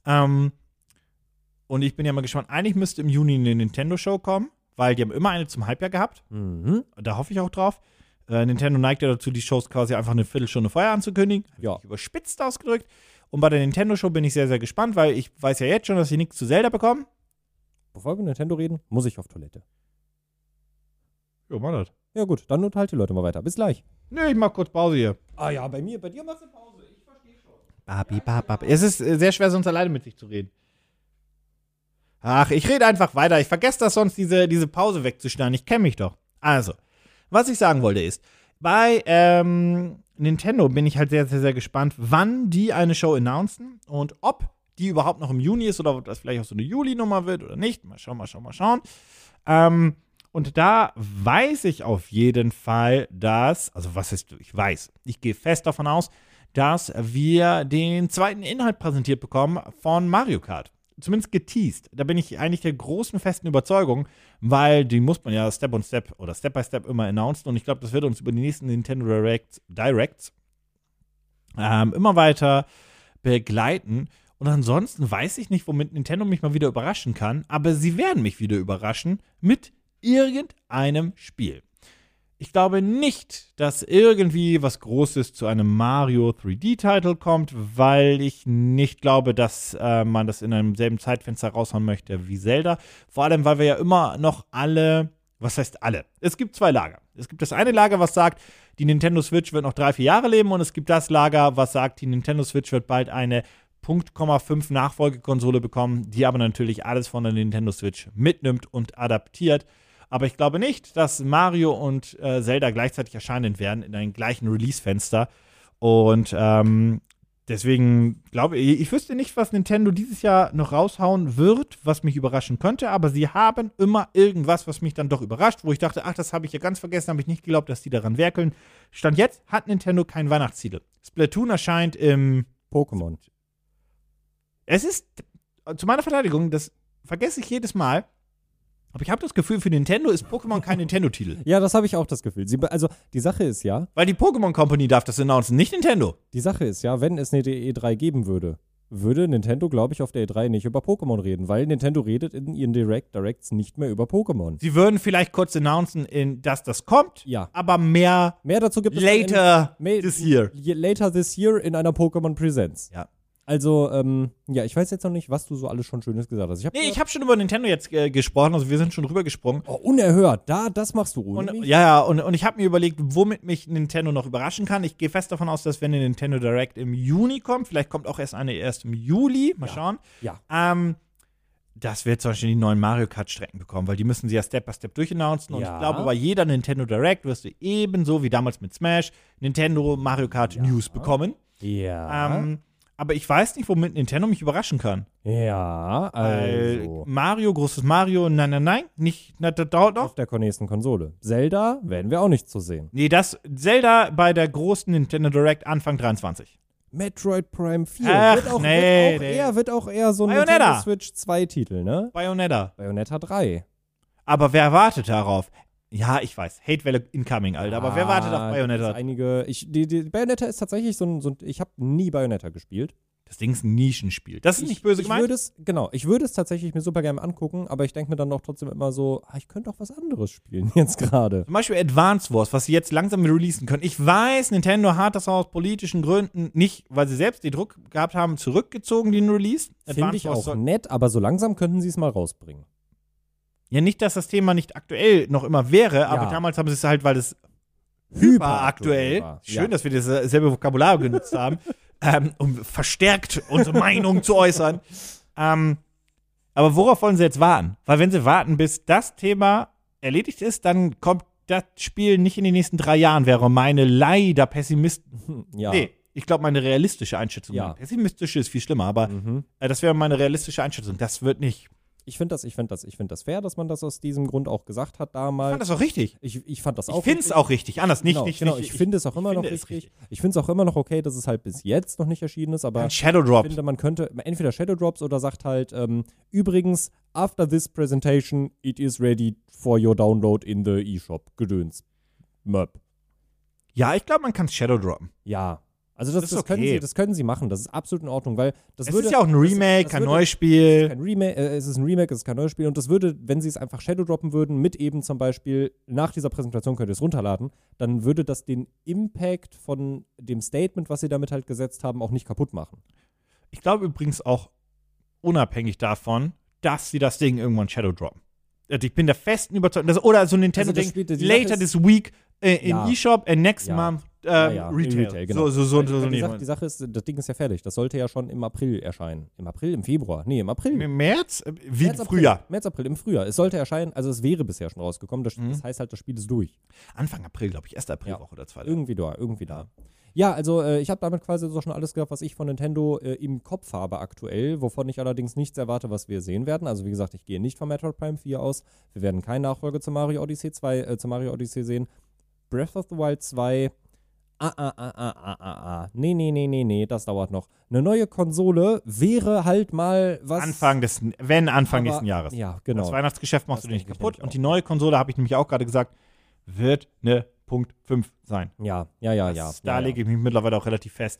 Ähm, und ich bin ja mal gespannt. Eigentlich müsste im Juni eine Nintendo-Show kommen, weil die haben immer eine zum Halbjahr gehabt. Mhm. Da hoffe ich auch drauf. Äh, Nintendo neigt ja dazu, die Shows quasi einfach eine Viertelstunde vorher anzukündigen. Ja. Überspitzt ausgedrückt. Und bei der Nintendo-Show bin ich sehr, sehr gespannt, weil ich weiß ja jetzt schon, dass sie nichts zu Zelda bekommen. Bevor wir über Nintendo reden, muss ich auf Toilette. Ja, mach das. Ja gut, dann unterhalte die Leute mal weiter. Bis gleich. Nee, ich mach kurz Pause hier. Ah ja, bei mir, bei dir machst du Pause. Ich verstehe schon. Babi, bab, bab. Es ist äh, sehr schwer, sonst alleine mit sich zu reden. Ach, ich rede einfach weiter. Ich vergesse das sonst, diese, diese Pause wegzuschneiden. Ich kenne mich doch. Also, was ich sagen wollte ist, bei ähm, Nintendo bin ich halt sehr, sehr, sehr gespannt, wann die eine Show announcen und ob die überhaupt noch im Juni ist oder ob das vielleicht auch so eine Juli-Nummer wird oder nicht. Mal schauen, mal schauen, mal schauen. Ähm, und da weiß ich auf jeden Fall, dass, also was ist, ich weiß, ich gehe fest davon aus, dass wir den zweiten Inhalt präsentiert bekommen von Mario Kart. Zumindest geteased. Da bin ich eigentlich der großen festen Überzeugung, weil die muss man ja Step on Step oder Step by Step immer announcen. Und ich glaube, das wird uns über die nächsten Nintendo Directs, Directs ähm, immer weiter begleiten. Und ansonsten weiß ich nicht, womit Nintendo mich mal wieder überraschen kann, aber sie werden mich wieder überraschen mit irgendeinem Spiel. Ich glaube nicht, dass irgendwie was Großes zu einem Mario 3D-Title kommt, weil ich nicht glaube, dass äh, man das in einem selben Zeitfenster raushauen möchte wie Zelda. Vor allem, weil wir ja immer noch alle, was heißt alle? Es gibt zwei Lager. Es gibt das eine Lager, was sagt, die Nintendo Switch wird noch drei, vier Jahre leben und es gibt das Lager, was sagt, die Nintendo Switch wird bald eine Punkt, 5 Nachfolgekonsole bekommen, die aber natürlich alles von der Nintendo Switch mitnimmt und adaptiert. Aber ich glaube nicht, dass Mario und äh, Zelda gleichzeitig erscheinen werden in einem gleichen Release-Fenster. Und ähm, deswegen glaube ich, ich wüsste nicht, was Nintendo dieses Jahr noch raushauen wird, was mich überraschen könnte. Aber sie haben immer irgendwas, was mich dann doch überrascht, wo ich dachte, ach, das habe ich ja ganz vergessen, habe ich nicht geglaubt, dass die daran werkeln. Stand jetzt hat Nintendo kein Weihnachtstitel. Splatoon erscheint im Pokémon. Es ist, zu meiner Verteidigung, das vergesse ich jedes Mal, aber ich habe das Gefühl, für Nintendo ist Pokémon kein Nintendo-Titel. Ja, das habe ich auch das Gefühl. Sie, also die Sache ist ja, Weil die Pokémon Company darf das announcen, nicht Nintendo. die Sache ist ja, wenn es eine E3 geben würde, würde Nintendo, glaube ich, auf der E3 nicht über Pokémon reden, weil Nintendo redet in ihren Direct Directs nicht mehr über Pokémon. Sie würden vielleicht kurz announcen, in, dass das kommt, Ja. aber mehr Mehr dazu gibt es later in, this year. later this year in einer Pokémon Presents. Ja. Also, ähm, ja, ich weiß jetzt noch nicht, was du so alles schon Schönes gesagt hast. Ich hab Nee, ich habe schon über Nintendo jetzt äh, gesprochen, also wir sind schon rübergesprungen. oh, unerhört, da, das machst du Und, ja, ja, und, und ich habe mir überlegt, womit mich Nintendo noch überraschen kann. Ich gehe fest davon aus, dass wenn eine Nintendo Direct im Juni kommt, vielleicht kommt auch erst eine erst im Juli, mal Ja. schauen. Ja. Ähm, dass wir zum Beispiel die neuen Mario Kart-Strecken bekommen, weil die müssen sie ja Step by Step durchannouncen. Und Ja. ich glaube, bei jeder Nintendo Direct wirst du ebenso wie damals mit Smash Nintendo Mario Kart News bekommen. Ja. Ähm, aber ich weiß nicht, womit Nintendo mich überraschen kann. ja, Weil also. Mario, großes Mario, nein, nein, nein, nicht, na, das dauert noch. Auf der nächsten Konsole. Zelda werden wir auch nicht zu sehen. Nee, das Zelda bei der großen Nintendo Direct Anfang 23. Metroid Prime 4 Ach, wird, auch, nee, wird, auch nee. eher, wird auch eher so ein Bayonetta. Nintendo Switch 2 Titel, ne? Bayonetta. Bayonetta 3. Aber wer wartet darauf? Ja, ich weiß. Hate-Welle incoming, Alter. Aber wer wartet auf Ah, Bayonetta? Einige, ich, die, die Bayonetta ist tatsächlich so ein, so ein ich habe nie Bayonetta gespielt. Das Ding ist ein Nischenspiel. Das ist nicht böse ich gemeint. Würde es, genau, ich würde es tatsächlich mir super gerne angucken, aber ich denke mir dann auch trotzdem immer so, ah, ich könnte auch was anderes spielen jetzt gerade. Zum Beispiel Advance Wars, was sie jetzt langsam releasen können. Ich weiß, Nintendo hat das aus politischen Gründen nicht, weil sie selbst den Druck gehabt haben, zurückgezogen, den Release. Finde ich auch nett, aber so langsam könnten sie es mal rausbringen. Ja, nicht, dass das Thema nicht aktuell noch immer wäre, aber Ja. damals haben sie es halt, weil es hyperaktuell, schön, Ja. dass wir dasselbe Vokabular genutzt haben, ähm, um verstärkt unsere Meinung zu äußern. Ähm, aber worauf wollen sie jetzt warten? Weil wenn sie warten, bis das Thema erledigt ist, dann kommt das Spiel nicht in den nächsten drei Jahren, wäre meine leider Pessimist. Ja. Nee, ich glaube, meine realistische Einschätzung. Ja. Pessimistische ist viel schlimmer, aber Mhm. äh, das wäre meine realistische Einschätzung. Das wird nicht. Ich finde das, ich finde das, ich finde das fair, dass man das aus diesem Grund auch gesagt hat Ich damals. fand das auch richtig. Ich, ich fand das Ich auch. finde es richtig. auch richtig. Anders nicht. genau, nicht, genau. nicht ich finde es auch immer noch es richtig. Ich finde es auch immer noch okay, dass es halt bis jetzt noch nicht erschienen ist, aber Ein Shadow ich Drop. finde, man könnte entweder Shadow Drops oder sagt halt, ähm, übrigens, after this presentation, it is ready for your download in the eShop. Gedöns. Möp. Ja, ich glaube, man kann Shadow droppen. Ja. Also das, Das das, ist können okay. sie, das können sie machen. Das ist absolut in Ordnung, weil das Es würde. ist ja auch ein Remake, das kein würde- neues Spiel. kein Remake, äh, es ist ein Remake, es ist kein neues Spiel und das würde, wenn sie es einfach Shadow droppen würden, mit eben zum Beispiel nach dieser Präsentation könnt ihr es runterladen, dann würde das den Impact von dem Statement, was sie damit halt gesetzt haben, auch nicht kaputt machen. Ich glaube übrigens auch unabhängig davon, dass sie das Ding irgendwann Shadow droppen. Also Ich bin der festen Überzeugung, dass, oder so ein Also Nintendo-Ding, die later this week äh, in Ja. eShop and next Ja. month äh, Ja, ja, Retail. Retail, genau. So, so, so, so, die, Sache, die Sache ist, das Ding ist ja fertig. Das sollte ja schon im April erscheinen. Im April, im Februar? Nee, im April. Im März? Äh, Wie März, April. Frühjahr. März, April, im Frühjahr. Es sollte erscheinen, also es wäre bisher schon rausgekommen. Das, Mhm. das heißt halt, das Spiel ist durch. Anfang April, glaube ich. 1. Aprilwoche oder 2. Irgendwie da, irgendwie da. Ja, also äh, ich habe damit quasi so schon alles gehabt, was ich von Nintendo äh, im Kopf habe aktuell, wovon ich allerdings nichts erwarte, was wir sehen werden. Also wie gesagt, ich gehe nicht von Metroid Prime 4 aus. Wir werden keinen Nachfolger zu Mario Odyssey 2, äh, zu Mario Odyssey sehen. Breath of the Wild 2. Ah, ah, ah, ah, ah, ah, ah. Nee, nee, nee, nee, nee, das dauert noch. Eine neue Konsole wäre halt mal was. Anfang des, wenn Anfang aber- nächsten Jahres. Ja, genau. Das Weihnachtsgeschäft machst Das du nicht kaputt. Und die neue Konsole, habe ich nämlich auch gerade gesagt, wird eine Punkt 5 sein. Ja, ja, ja, ja. Das, da ja, ja. lege ich mich mittlerweile auch relativ fest.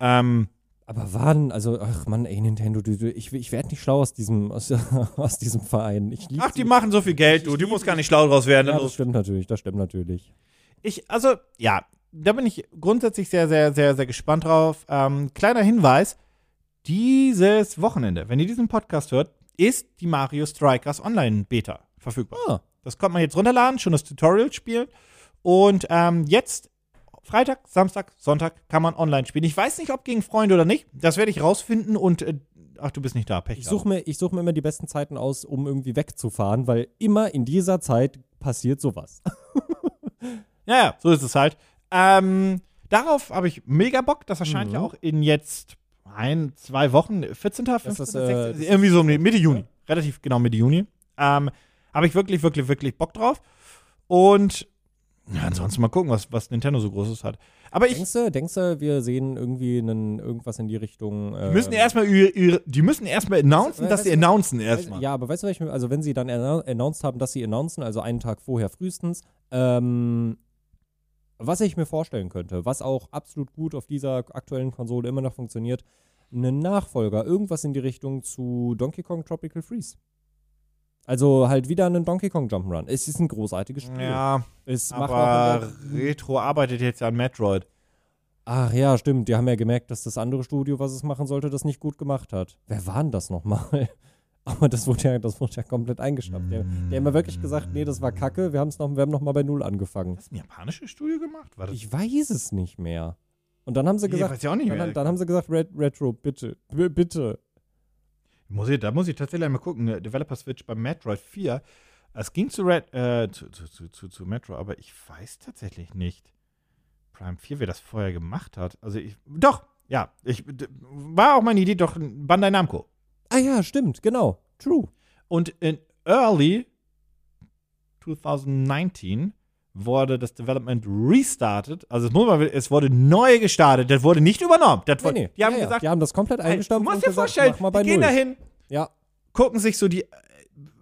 Ähm, Aber wann? Also, ach Mann, ey, Nintendo, du, du, ich, ich werde nicht schlau aus diesem, aus, aus diesem Verein. Ach, die sie. machen so viel Geld, du. Die lieb- musst gar nicht schlau draus werden. Ja, das stimmt natürlich, das stimmt natürlich. Ich, also, ja, da bin ich grundsätzlich sehr, sehr, sehr, sehr gespannt drauf. Ähm, kleiner Hinweis: Dieses Wochenende, wenn ihr diesen Podcast hört, ist die Mario Strikers Online-Beta verfügbar. Ah, Das kommt man jetzt runterladen, schon das Tutorial spielen. Und ähm, jetzt, Freitag, Samstag, Sonntag, kann man online spielen. Ich weiß nicht, ob gegen Freunde oder nicht. Das werde ich rausfinden und. Äh, ach, du bist nicht da, Pech. ich suche mir, ich such mir immer die besten Zeiten aus, um irgendwie wegzufahren, weil immer in dieser Zeit passiert sowas. Ja, ja, so ist es halt. Ähm, darauf habe ich mega Bock. Das erscheint Mhm. ja auch in jetzt ein, zwei Wochen, 14., 15., ist, äh, 16., das ist- irgendwie so Mitte Juni. Relativ genau Mitte Juni. Ähm, habe ich wirklich, wirklich, wirklich Bock drauf. Und ja, ansonsten mal gucken, was, was Nintendo so Großes hat. Aber ich, Denkst du, denkst du, wir sehen irgendwie einen, irgendwas in die Richtung. die Äh, müssen erstmal die müssen erstmal announcen, Weißt- dass sie announcen erstmal. Ja, aber weißt du, also wenn sie dann annou- announced haben, dass sie announcen, also einen Tag vorher frühestens, ähm, was ich mir vorstellen könnte, was auch absolut gut auf dieser aktuellen Konsole immer noch funktioniert, einen Nachfolger, irgendwas in die Richtung zu Donkey Kong Tropical Freeze. Also halt wieder einen Donkey Kong Jump'n'Run. Es ist ein großartiges Spiel. Ja, es aber Retro arbeitet jetzt ja an Metroid. Ach ja, stimmt. Die haben ja gemerkt, dass das andere Studio, was es machen sollte, das nicht gut gemacht hat. Wer war denn das nochmal? Aber das wurde ja, das wurde ja komplett eingestampft. Die, die haben ja wirklich gesagt, nee, das war kacke, wir, haben's noch, wir haben nochmal bei Null angefangen. Hast du ein japanisches Studio gemacht? War das Ich weiß es nicht mehr. Und dann haben sie Nee, gesagt, weiß ich auch nicht dann, mehr. dann haben sie gesagt, Red, Retro, bitte, b- bitte. Muss ich, da muss ich tatsächlich einmal gucken. ne, Developer Switch bei Metroid 4. Es ging zu, Red, äh, zu, zu, zu, zu, Metro, aber ich weiß tatsächlich nicht. Prime 4, wer das vorher gemacht hat. Also ich. Doch, ja. Ich, war auch meine Idee, doch Bandai Namco. Ah ja, stimmt, genau. True. Und in early 2019 wurde das Development restarted. Also es, muss man, es wurde neu gestartet. Das wurde nicht übernommen. Das wurde, Nee, nee. die haben ja, gesagt, die haben das komplett du eingestampft musst und dir vorstellen, mach mal bei die gehen dahin, Ja, gucken sich so die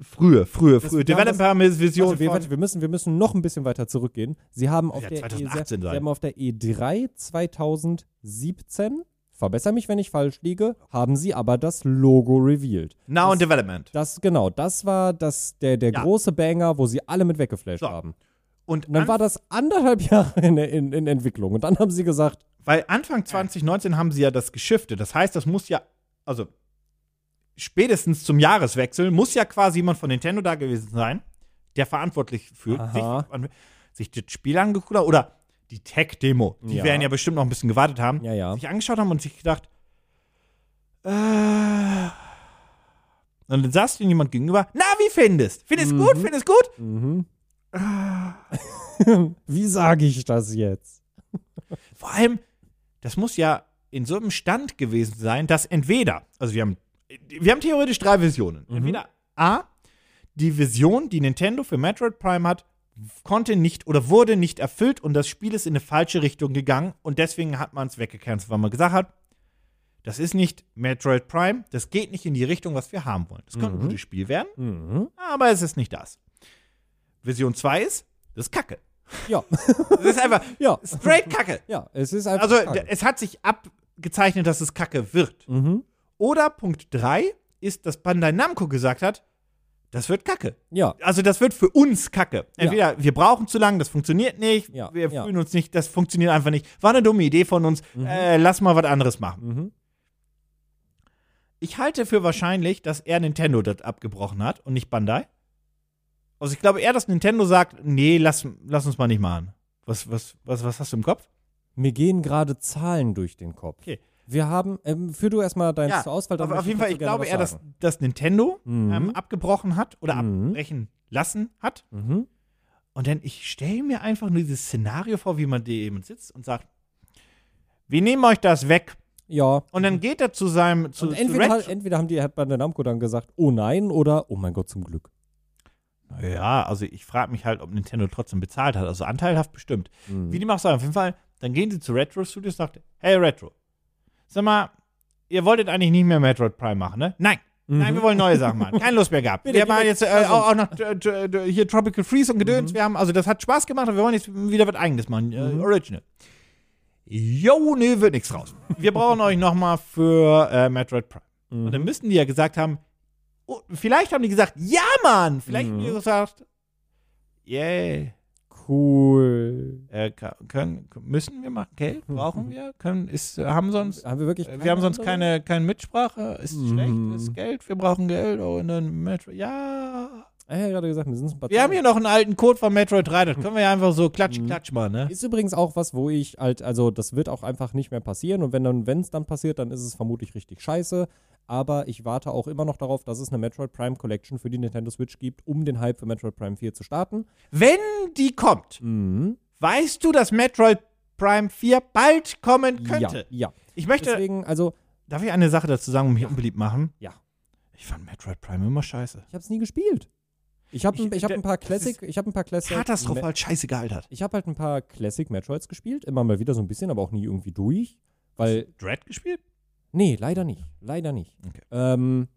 frühe, frühe, frühe Developer-Vision Warte, wir, wir, müssen, wir müssen noch ein bisschen weiter zurückgehen. Sie haben auf, Ja, der, 2018 E, sein. Sie haben auf der E3 2017 verbessere mich, wenn ich falsch liege, haben sie aber das Logo revealed. Now in Development. Das, genau, das war das, der, der Ja. große Banger, wo sie alle mit weggeflasht So. haben. Und Und dann an- war das anderthalb Jahre in, in, in Entwicklung. Und dann haben sie gesagt, Weil Anfang 2019 haben sie ja das geschiftet. Das heißt, das muss ja, also spätestens zum Jahreswechsel muss ja quasi jemand von Nintendo da gewesen sein, der verantwortlich für sich, sich das Spiel angeguckt hat oder die Tech-Demo. Die Ja. werden ja bestimmt noch ein bisschen gewartet haben. ja, ja. Sich angeschaut haben und sich gedacht, äh. Und dann saß ihnen jemand gegenüber, na, wie findest? Findest Mhm. gut? Findest gut? Mhm. Wie sage ich das jetzt? Vor allem, das muss ja in so einem Stand gewesen sein, dass entweder, also wir haben, wir haben theoretisch drei Visionen. Mhm. Entweder A, die Vision, die Nintendo für Metroid Prime hat, konnte nicht oder wurde nicht erfüllt und das Spiel ist in eine falsche Richtung gegangen und deswegen hat man es weggecancelt, weil man gesagt hat, das ist nicht Metroid Prime, das geht nicht in die Richtung, was wir haben wollen. Das könnte ein Mhm. gutes Spiel werden, Mhm. aber es ist nicht das. Vision 2 ist, das ist Kacke. Ja, Das ist einfach ja. straight Kacke. Ja, es ist einfach. Also, kacke. es hat sich abgezeichnet, dass es Kacke wird. mhm. Oder Punkt 3 ist, dass Bandai Namco gesagt hat, das wird Kacke. Ja, Also, das wird für uns Kacke. Entweder wir brauchen zu lange, das funktioniert nicht, Ja, wir ja. fühlen uns nicht, das funktioniert einfach nicht. War eine dumme Idee von uns, äh, lass mal was anderes machen. mhm. Ich halte für wahrscheinlich, dass er Nintendo das abgebrochen hat und nicht Bandai. Also, ich glaube eher, dass Nintendo sagt, nee, lass, lass uns mal nicht machen. Was, was, was, was hast du im Kopf? Mir gehen gerade Zahlen durch den Kopf. Okay. Wir haben, ähm, führ du erstmal deins Ja, zur Auswahl. Aber auf jeden Fall, ich glaube eher, dass, dass Nintendo Mhm. ähm, abgebrochen hat oder Mhm. abbrechen lassen hat. Mhm. Und dann, ich stelle mir einfach nur dieses Szenario vor, wie man da eben sitzt und sagt, wir nehmen euch das weg. Ja. Und dann geht er zu seinem, zu, Und zu entweder, hat, entweder haben die, hat Bandai Namco dann gesagt, oh nein, oder oh mein Gott, zum Glück. ja, also ich frage mich halt, ob Nintendo trotzdem bezahlt hat. Also anteilhaft bestimmt. Mhm. Wie die auch sagen, auf jeden Fall, dann gehen sie zu Retro Studios und sagt, hey Retro, sag mal, ihr wolltet eigentlich nicht mehr Metroid Prime machen, ne? Nein. Nein, wir wollen neue Sachen machen. Keine Lust mehr gehabt. Bitte, wir machen jetzt äh, also- auch, auch noch äh, äh, hier Tropical Freeze und Gedöns. Wir haben, also das hat Spaß gemacht, aber wir wollen jetzt wieder was Eigenes machen. Äh, Original. Jo, nee, wird nichts raus. Wir brauchen euch nochmal für äh, Metroid Prime. Und dann müssten die ja gesagt haben, oh, vielleicht haben die gesagt, ja, Mann. Vielleicht haben die gesagt, yay. Cool. Äh, können, müssen wir machen? Geld brauchen wir? Können, ist, haben sonst, Haben wir wirklich. äh, wir haben sonst keine, keine Mitsprache? Ist Mhm. schlecht? Ist Geld? Wir brauchen Geld? Oh, und dann Metroid. Ja. Ich ja gerade gesagt, wir sind ein paar Wir haben hier noch einen alten Code von Metroid 3. Das können wir ja einfach so klatsch, Mhm. klatsch machen, ne? Ist übrigens auch was, wo ich halt, also das wird auch einfach nicht mehr passieren und wenn dann, wenn es dann passiert, dann ist es vermutlich richtig scheiße. Aber ich warte auch immer noch darauf, dass es eine Metroid Prime Collection für die Nintendo Switch gibt, um den Hype für Metroid Prime 4 zu starten. Wenn die kommt, Mhm. weißt du, dass Metroid Prime 4 bald kommen könnte? Ja, ja. Ich möchte, Deswegen, also, darf ich eine Sache dazu sagen, um mich unbeliebt machen? Ja. Ich fand Metroid Prime immer scheiße. ich habe es nie gespielt. Ich habe Ich- ich hab ein paar Classic, ich habe ein paar Classic. Katastrophal scheiße gealtert. Ich habe halt ein paar Classic Metroids gespielt, immer mal wieder so ein bisschen, aber auch nie irgendwie durch. Weil, Dread gespielt? Nee, leider nicht. Leider nicht. Okay. Ähm,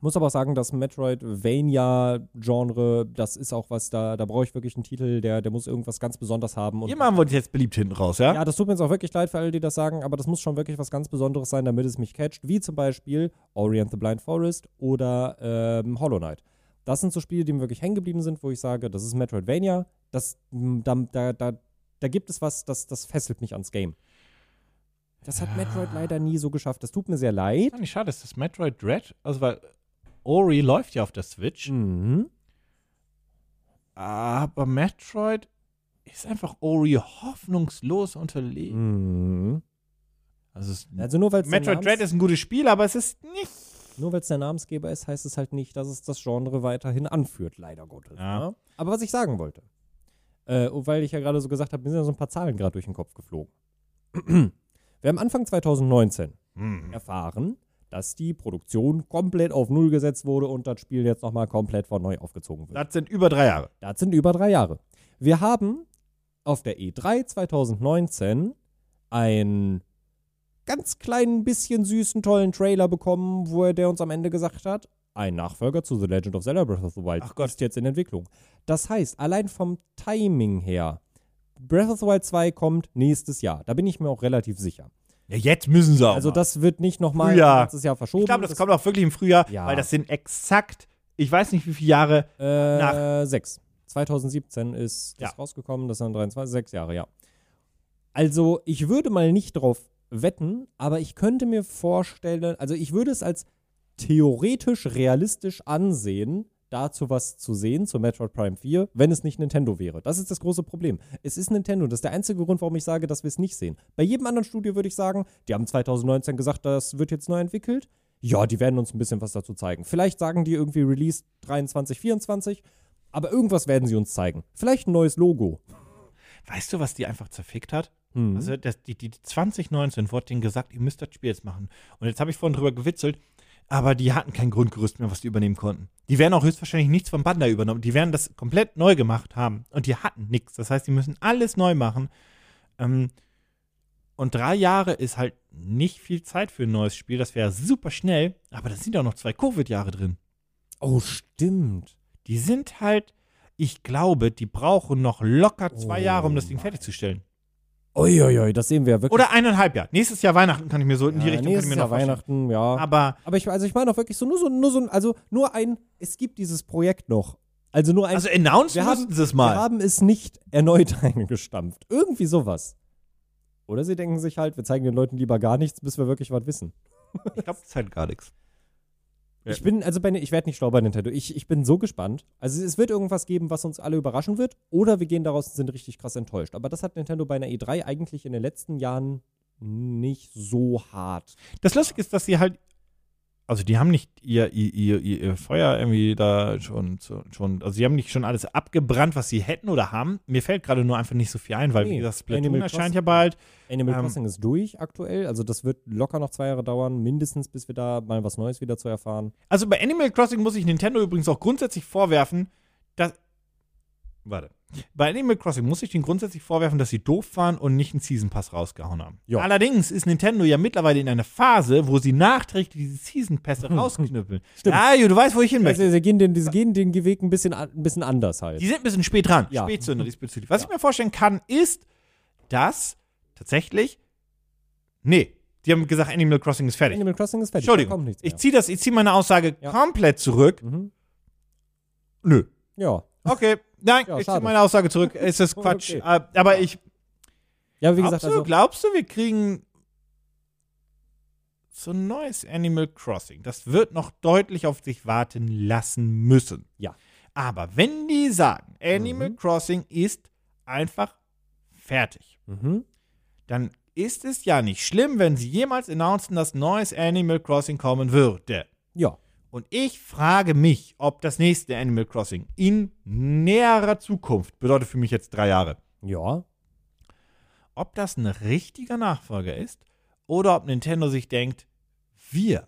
muss aber auch sagen, das Metroidvania-Genre, das ist auch was, da, da brauche ich wirklich einen Titel, der, der muss irgendwas ganz Besonderes haben. Und Ihr machen wollt jetzt beliebt hinten raus, ja? ja, das tut mir jetzt auch wirklich leid für alle, die das sagen, aber das muss schon wirklich was ganz Besonderes sein, damit es mich catcht, wie zum Beispiel Ori and the Blind Forest oder ähm, Hollow Knight. Das sind so Spiele, die mir wirklich hängen geblieben sind, wo ich sage, das ist Metroidvania, das, da, da, da gibt es was, das, das fesselt mich ans Game. Das hat Metroid leider nie so geschafft. Das tut mir sehr leid. Fand ich schade, ist das Metroid Dread? Also, weil Ori läuft ja auf der Switch, Mhm. aber Metroid ist einfach Ori hoffnungslos unterlegen. Mhm. Also, es, Also nur weil es Metroid Dread ist ein gutes Spiel, aber es ist nicht. nur weil's der Namensgeber ist, heißt es halt nicht, dass es das Genre weiterhin anführt, leider Gottes. Ja. ne? Aber was ich sagen wollte, äh, weil ich ja gerade so gesagt habe, mir sind ja so ein paar Zahlen gerade durch den Kopf geflogen. Wir haben Anfang 2019 Hm. erfahren, dass die Produktion komplett auf Null gesetzt wurde und das Spiel jetzt nochmal komplett von neu aufgezogen wird. Das sind über drei Jahre. Das sind über drei Jahre. Wir haben auf der E3 2019 einen ganz kleinen bisschen süßen, tollen Trailer bekommen, wo er der uns am Ende gesagt hat, ein Nachfolger zu The Legend of Zelda Breath of the Wild Ach Gott. ist jetzt in Entwicklung. Das heißt, allein vom Timing her, Breath of the Wild 2 kommt nächstes Jahr. Da bin ich mir auch relativ sicher. Ja, jetzt müssen sie auch. Also mal. das wird nicht nochmal letztes Jahr verschoben. ich glaube, das, kommt auch wirklich im Frühjahr, Ja. weil das sind exakt, ich weiß nicht wie viele Jahre. Äh, Nach- sechs. 2017 ist das Ja. rausgekommen, das sind 23, sechs Jahre, ja. Also, ich würde mal nicht drauf wetten, aber ich könnte mir vorstellen, also ich würde es als theoretisch realistisch ansehen, dazu was zu sehen, zu Metroid Prime 4, wenn es nicht Nintendo wäre. Das ist das große Problem. Es ist Nintendo. Das ist der einzige Grund, warum ich sage, dass wir es nicht sehen. Bei jedem anderen Studio würde ich sagen, die haben 2019 gesagt, das wird jetzt neu entwickelt. Ja, die werden uns ein bisschen was dazu zeigen. Vielleicht sagen die irgendwie Release 23, 24, aber irgendwas werden sie uns zeigen. Vielleicht ein neues Logo. Weißt du, was die einfach zerfickt hat? Hm. Also das, die, die 2019 wurde denen gesagt, ihr müsst das Spiel jetzt machen. Und jetzt habe ich vorhin drüber gewitzelt, aber die hatten kein Grundgerüst mehr, was die übernehmen konnten. Die werden auch höchstwahrscheinlich nichts von Bandai übernommen. Die werden das komplett neu gemacht haben. Und die hatten nichts. Das heißt, die müssen alles neu machen. Ähm, und drei Jahre ist halt nicht viel Zeit für ein neues Spiel. Das wäre super schnell. Aber da sind auch noch zwei Covid-Jahre drin. oh, stimmt. Die sind halt, ich glaube, die brauchen noch locker zwei Oh Jahre, um das Ding fertigzustellen. Uiuiui, das sehen wir ja wirklich. Oder eineinhalb Jahre. Nächstes Jahr Weihnachten kann ich mir so in die Ja, Richtung kann ich nächstes mir Jahr noch vorstellen. Weihnachten, ja. Aber Aber ich, also ich meine auch wirklich so nur so, nur so, ein- also nur ein, es gibt dieses Projekt noch. Also nur ein, also announced wir mussten haben, sie es wir mal. haben es nicht erneut eingestampft. Irgendwie sowas. Oder sie denken sich halt, wir zeigen den Leuten lieber gar nichts, bis wir wirklich was wissen. Ich glaube, es ist halt gar nichts. Ja. Ich bin, also bei, ich werde nicht schlau bei Nintendo. Ich, ich bin so gespannt. Also es wird irgendwas geben, was uns alle überraschen wird. Oder wir gehen daraus und sind richtig krass enttäuscht. Aber das hat Nintendo bei einer E3 eigentlich in den letzten Jahren nicht so hart. Das Lustige ist, dass sie halt, also die haben nicht ihr, ihr, ihr, ihr Feuer irgendwie da schon, schon, also sie haben nicht schon alles abgebrannt, was sie hätten oder haben. Mir fällt gerade nur einfach nicht so viel ein, weil, wie Nee, gesagt, Splatoon Animal erscheint Crossing. ja bald. Animal Ähm, Crossing ist durch aktuell. Also das wird locker noch zwei Jahre dauern, mindestens, bis wir da mal was Neues wieder zu erfahren. Also bei Animal Crossing muss ich Nintendo übrigens auch grundsätzlich vorwerfen, dass. Warte. Bei Animal Crossing muss ich ihnen grundsätzlich vorwerfen, dass sie doof waren und nicht einen Season Pass rausgehauen haben. Ja. Allerdings ist Nintendo ja mittlerweile in einer Phase, wo sie nachträglich diese Season Pässe rausknüppeln. Stimmt. Ja, du weißt, wo ich hin möchte. Also, sie gehen den, sie gehen den Weg ein bisschen, ein bisschen anders halt. Die sind ein bisschen spät dran. Ja. Spätzünder diesbezüglich. Was ich mir vorstellen kann, ist, dass tatsächlich. Nee, die haben gesagt, Animal Crossing ist fertig. Animal Crossing ist fertig. Entschuldigung. kommt nichts Ich ziehe das, ich ziehe meine Aussage Ja. komplett zurück. Mhm. Nö. Ja. Okay. Nein, Ja, ich ziehe meine Aussage zurück. Es ist Quatsch. Okay. Äh, Aber ich. Ja, wie Glaubst, gesagt, du, also. glaubst du, wir kriegen so ein neues Animal Crossing? Das wird noch deutlich auf sich warten lassen müssen. Ja. Aber wenn die sagen, Animal Mhm. Crossing ist einfach fertig, Mhm. dann ist es ja nicht schlimm, wenn sie jemals announcen, dass neues Animal Crossing kommen würde. Ja. Und ich frage mich, ob das nächste Animal Crossing in näherer Zukunft, bedeutet für mich jetzt drei Jahre, Ja. ob das ein richtiger Nachfolger ist oder ob Nintendo sich denkt, wir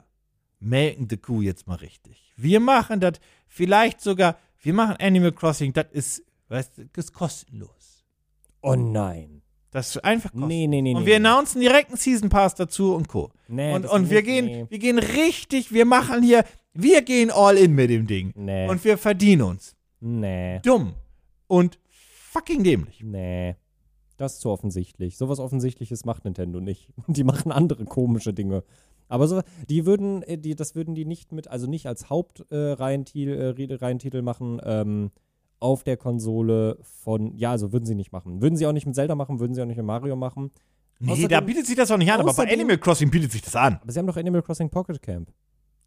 melken die Kuh jetzt mal richtig. Wir machen das vielleicht sogar, wir machen Animal Crossing, das ist, weißt du, ist kostenlos. Oh nein. Das ist einfach kostenlos. Nee, nee, nee. und nee, wir nee. announcen direkt einen Season Pass dazu und Co. Nee, und und wir nicht, gehen, nee. wir gehen richtig, wir machen hier, wir gehen all in mit dem Ding. Nee. Und wir verdienen uns. nee. Dumm und fucking dämlich. Nee. Das ist zu offensichtlich. Sowas Offensichtliches macht Nintendo nicht. Die machen andere komische Dinge. Aber so, die würden, äh, die, das würden die nicht mit, also nicht als Hauptreihentitel äh, Reihentitel machen, ähm, auf der Konsole von, ja, also würden sie nicht machen. Würden sie auch nicht mit Zelda machen, würden sie auch nicht mit Mario machen. Nee, Außerdem- da bietet sich das auch nicht an, aber bei außerdem- Animal Crossing bietet sich das an. Aber sie haben doch Animal Crossing Pocket Camp.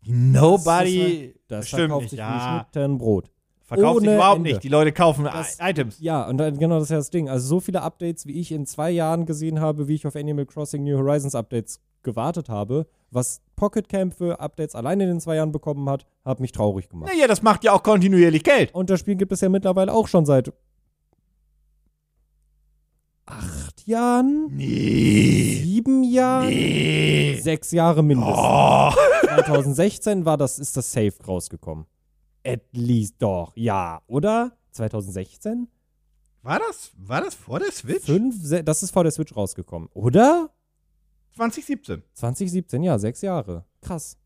Nobody. Das stimmt verkauft nicht, sich ja. wie Schnitten Brot. Verkauft sich ohne überhaupt Ende. nicht. Die Leute kaufen Das- Items. Ja, und dann, genau das ist ja das Ding. Also so viele Updates, wie ich in zwei Jahren gesehen habe, wie ich auf Animal Crossing New Horizons Updates gewartet habe, was Pocket Camp für Updates alleine in den zwei Jahren bekommen hat, hat mich traurig gemacht. Naja, das macht ja auch kontinuierlich Geld. Und das Spiel gibt es ja mittlerweile auch schon seit acht Jahren, Nee. sieben Jahren, Nee. sechs Jahre mindestens. Oh. 2016 war das, ist das Safe rausgekommen. At least doch, ja, oder? 2016? War das, war das vor der Switch? Fünf, se- das ist vor der Switch rausgekommen, oder? 2017. 2017, ja, sechs Jahre. Krass.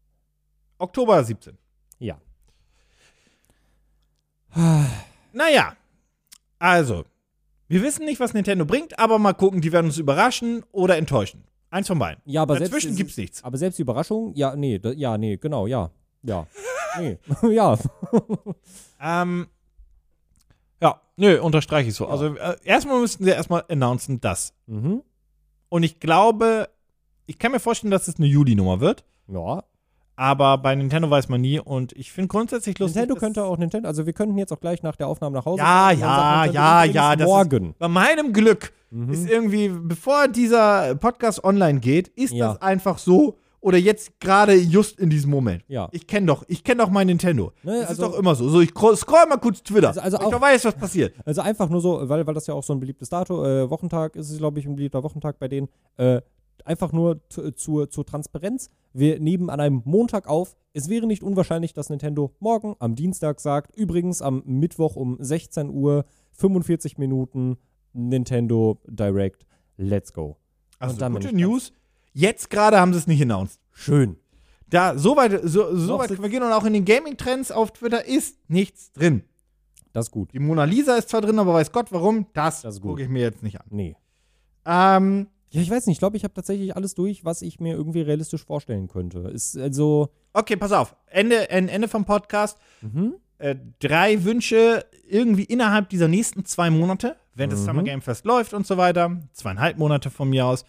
Oktober 17. Ja. Naja, also, wir wissen nicht, was Nintendo bringt, aber mal gucken, die werden uns überraschen oder enttäuschen. Eins von beiden. Ja, aber Dazwischen selbst, gibt's nichts. Aber selbst die Überraschung, ja, nee, da, ja, nee, genau, ja. Ja. nee. ja. Ähm, ja, nö, unterstreiche ich so. Also äh, erstmal müssten sie erstmal announcen, das. Mhm. Und ich glaube, ich kann mir vorstellen, dass es eine Juli-Nummer wird. Ja. Aber bei Nintendo weiß man nie. Und ich finde grundsätzlich lustig. Nintendo könnte auch Nintendo, also wir könnten jetzt auch gleich nach der Aufnahme nach Hause Ja, dann ja, ja, ja. Das Morgen. Ist, bei meinem Glück Mhm. ist irgendwie, bevor dieser Podcast online geht, ist Ja. das einfach so. Oder jetzt gerade just in diesem Moment. Ja. Ich kenne doch, ich kenne doch mein Nintendo. Ne, das also- ist doch immer so. So, ich scroll mal kurz Twitter. Also- also ich auch- doch weiß, was passiert. Also einfach nur so, weil, weil das ja auch so ein beliebtes Dato, äh, Wochentag ist es, glaube ich, ein beliebter Wochentag bei denen. Äh, einfach nur zu- zur, zur Transparenz. Wir nehmen an einem Montag auf. Es wäre nicht unwahrscheinlich, dass Nintendo morgen am Dienstag sagt, übrigens am Mittwoch um 16 Uhr, 45 Minuten, Nintendo Direct, let's go. Also gute News. Jetzt gerade haben sie es nicht announced. Schön. Da, so weit, so, so weit können wir gehen und auch in den Gaming-Trends auf Twitter ist nichts drin. Das ist gut. Die Mona Lisa ist zwar drin, aber weiß Gott warum, das, Das gucke ich mir jetzt nicht an. Nee. Ähm, Ja, ich weiß nicht. Ich glaube, ich habe tatsächlich alles durch, was ich mir irgendwie realistisch vorstellen könnte. Ist also. okay, pass auf. Ende, en- Ende vom Podcast. Mhm. Äh, drei Wünsche irgendwie innerhalb dieser nächsten zwei Monate, wenn das Mhm. Summer Game Fest läuft und so weiter. Zweieinhalb Monate von mir aus.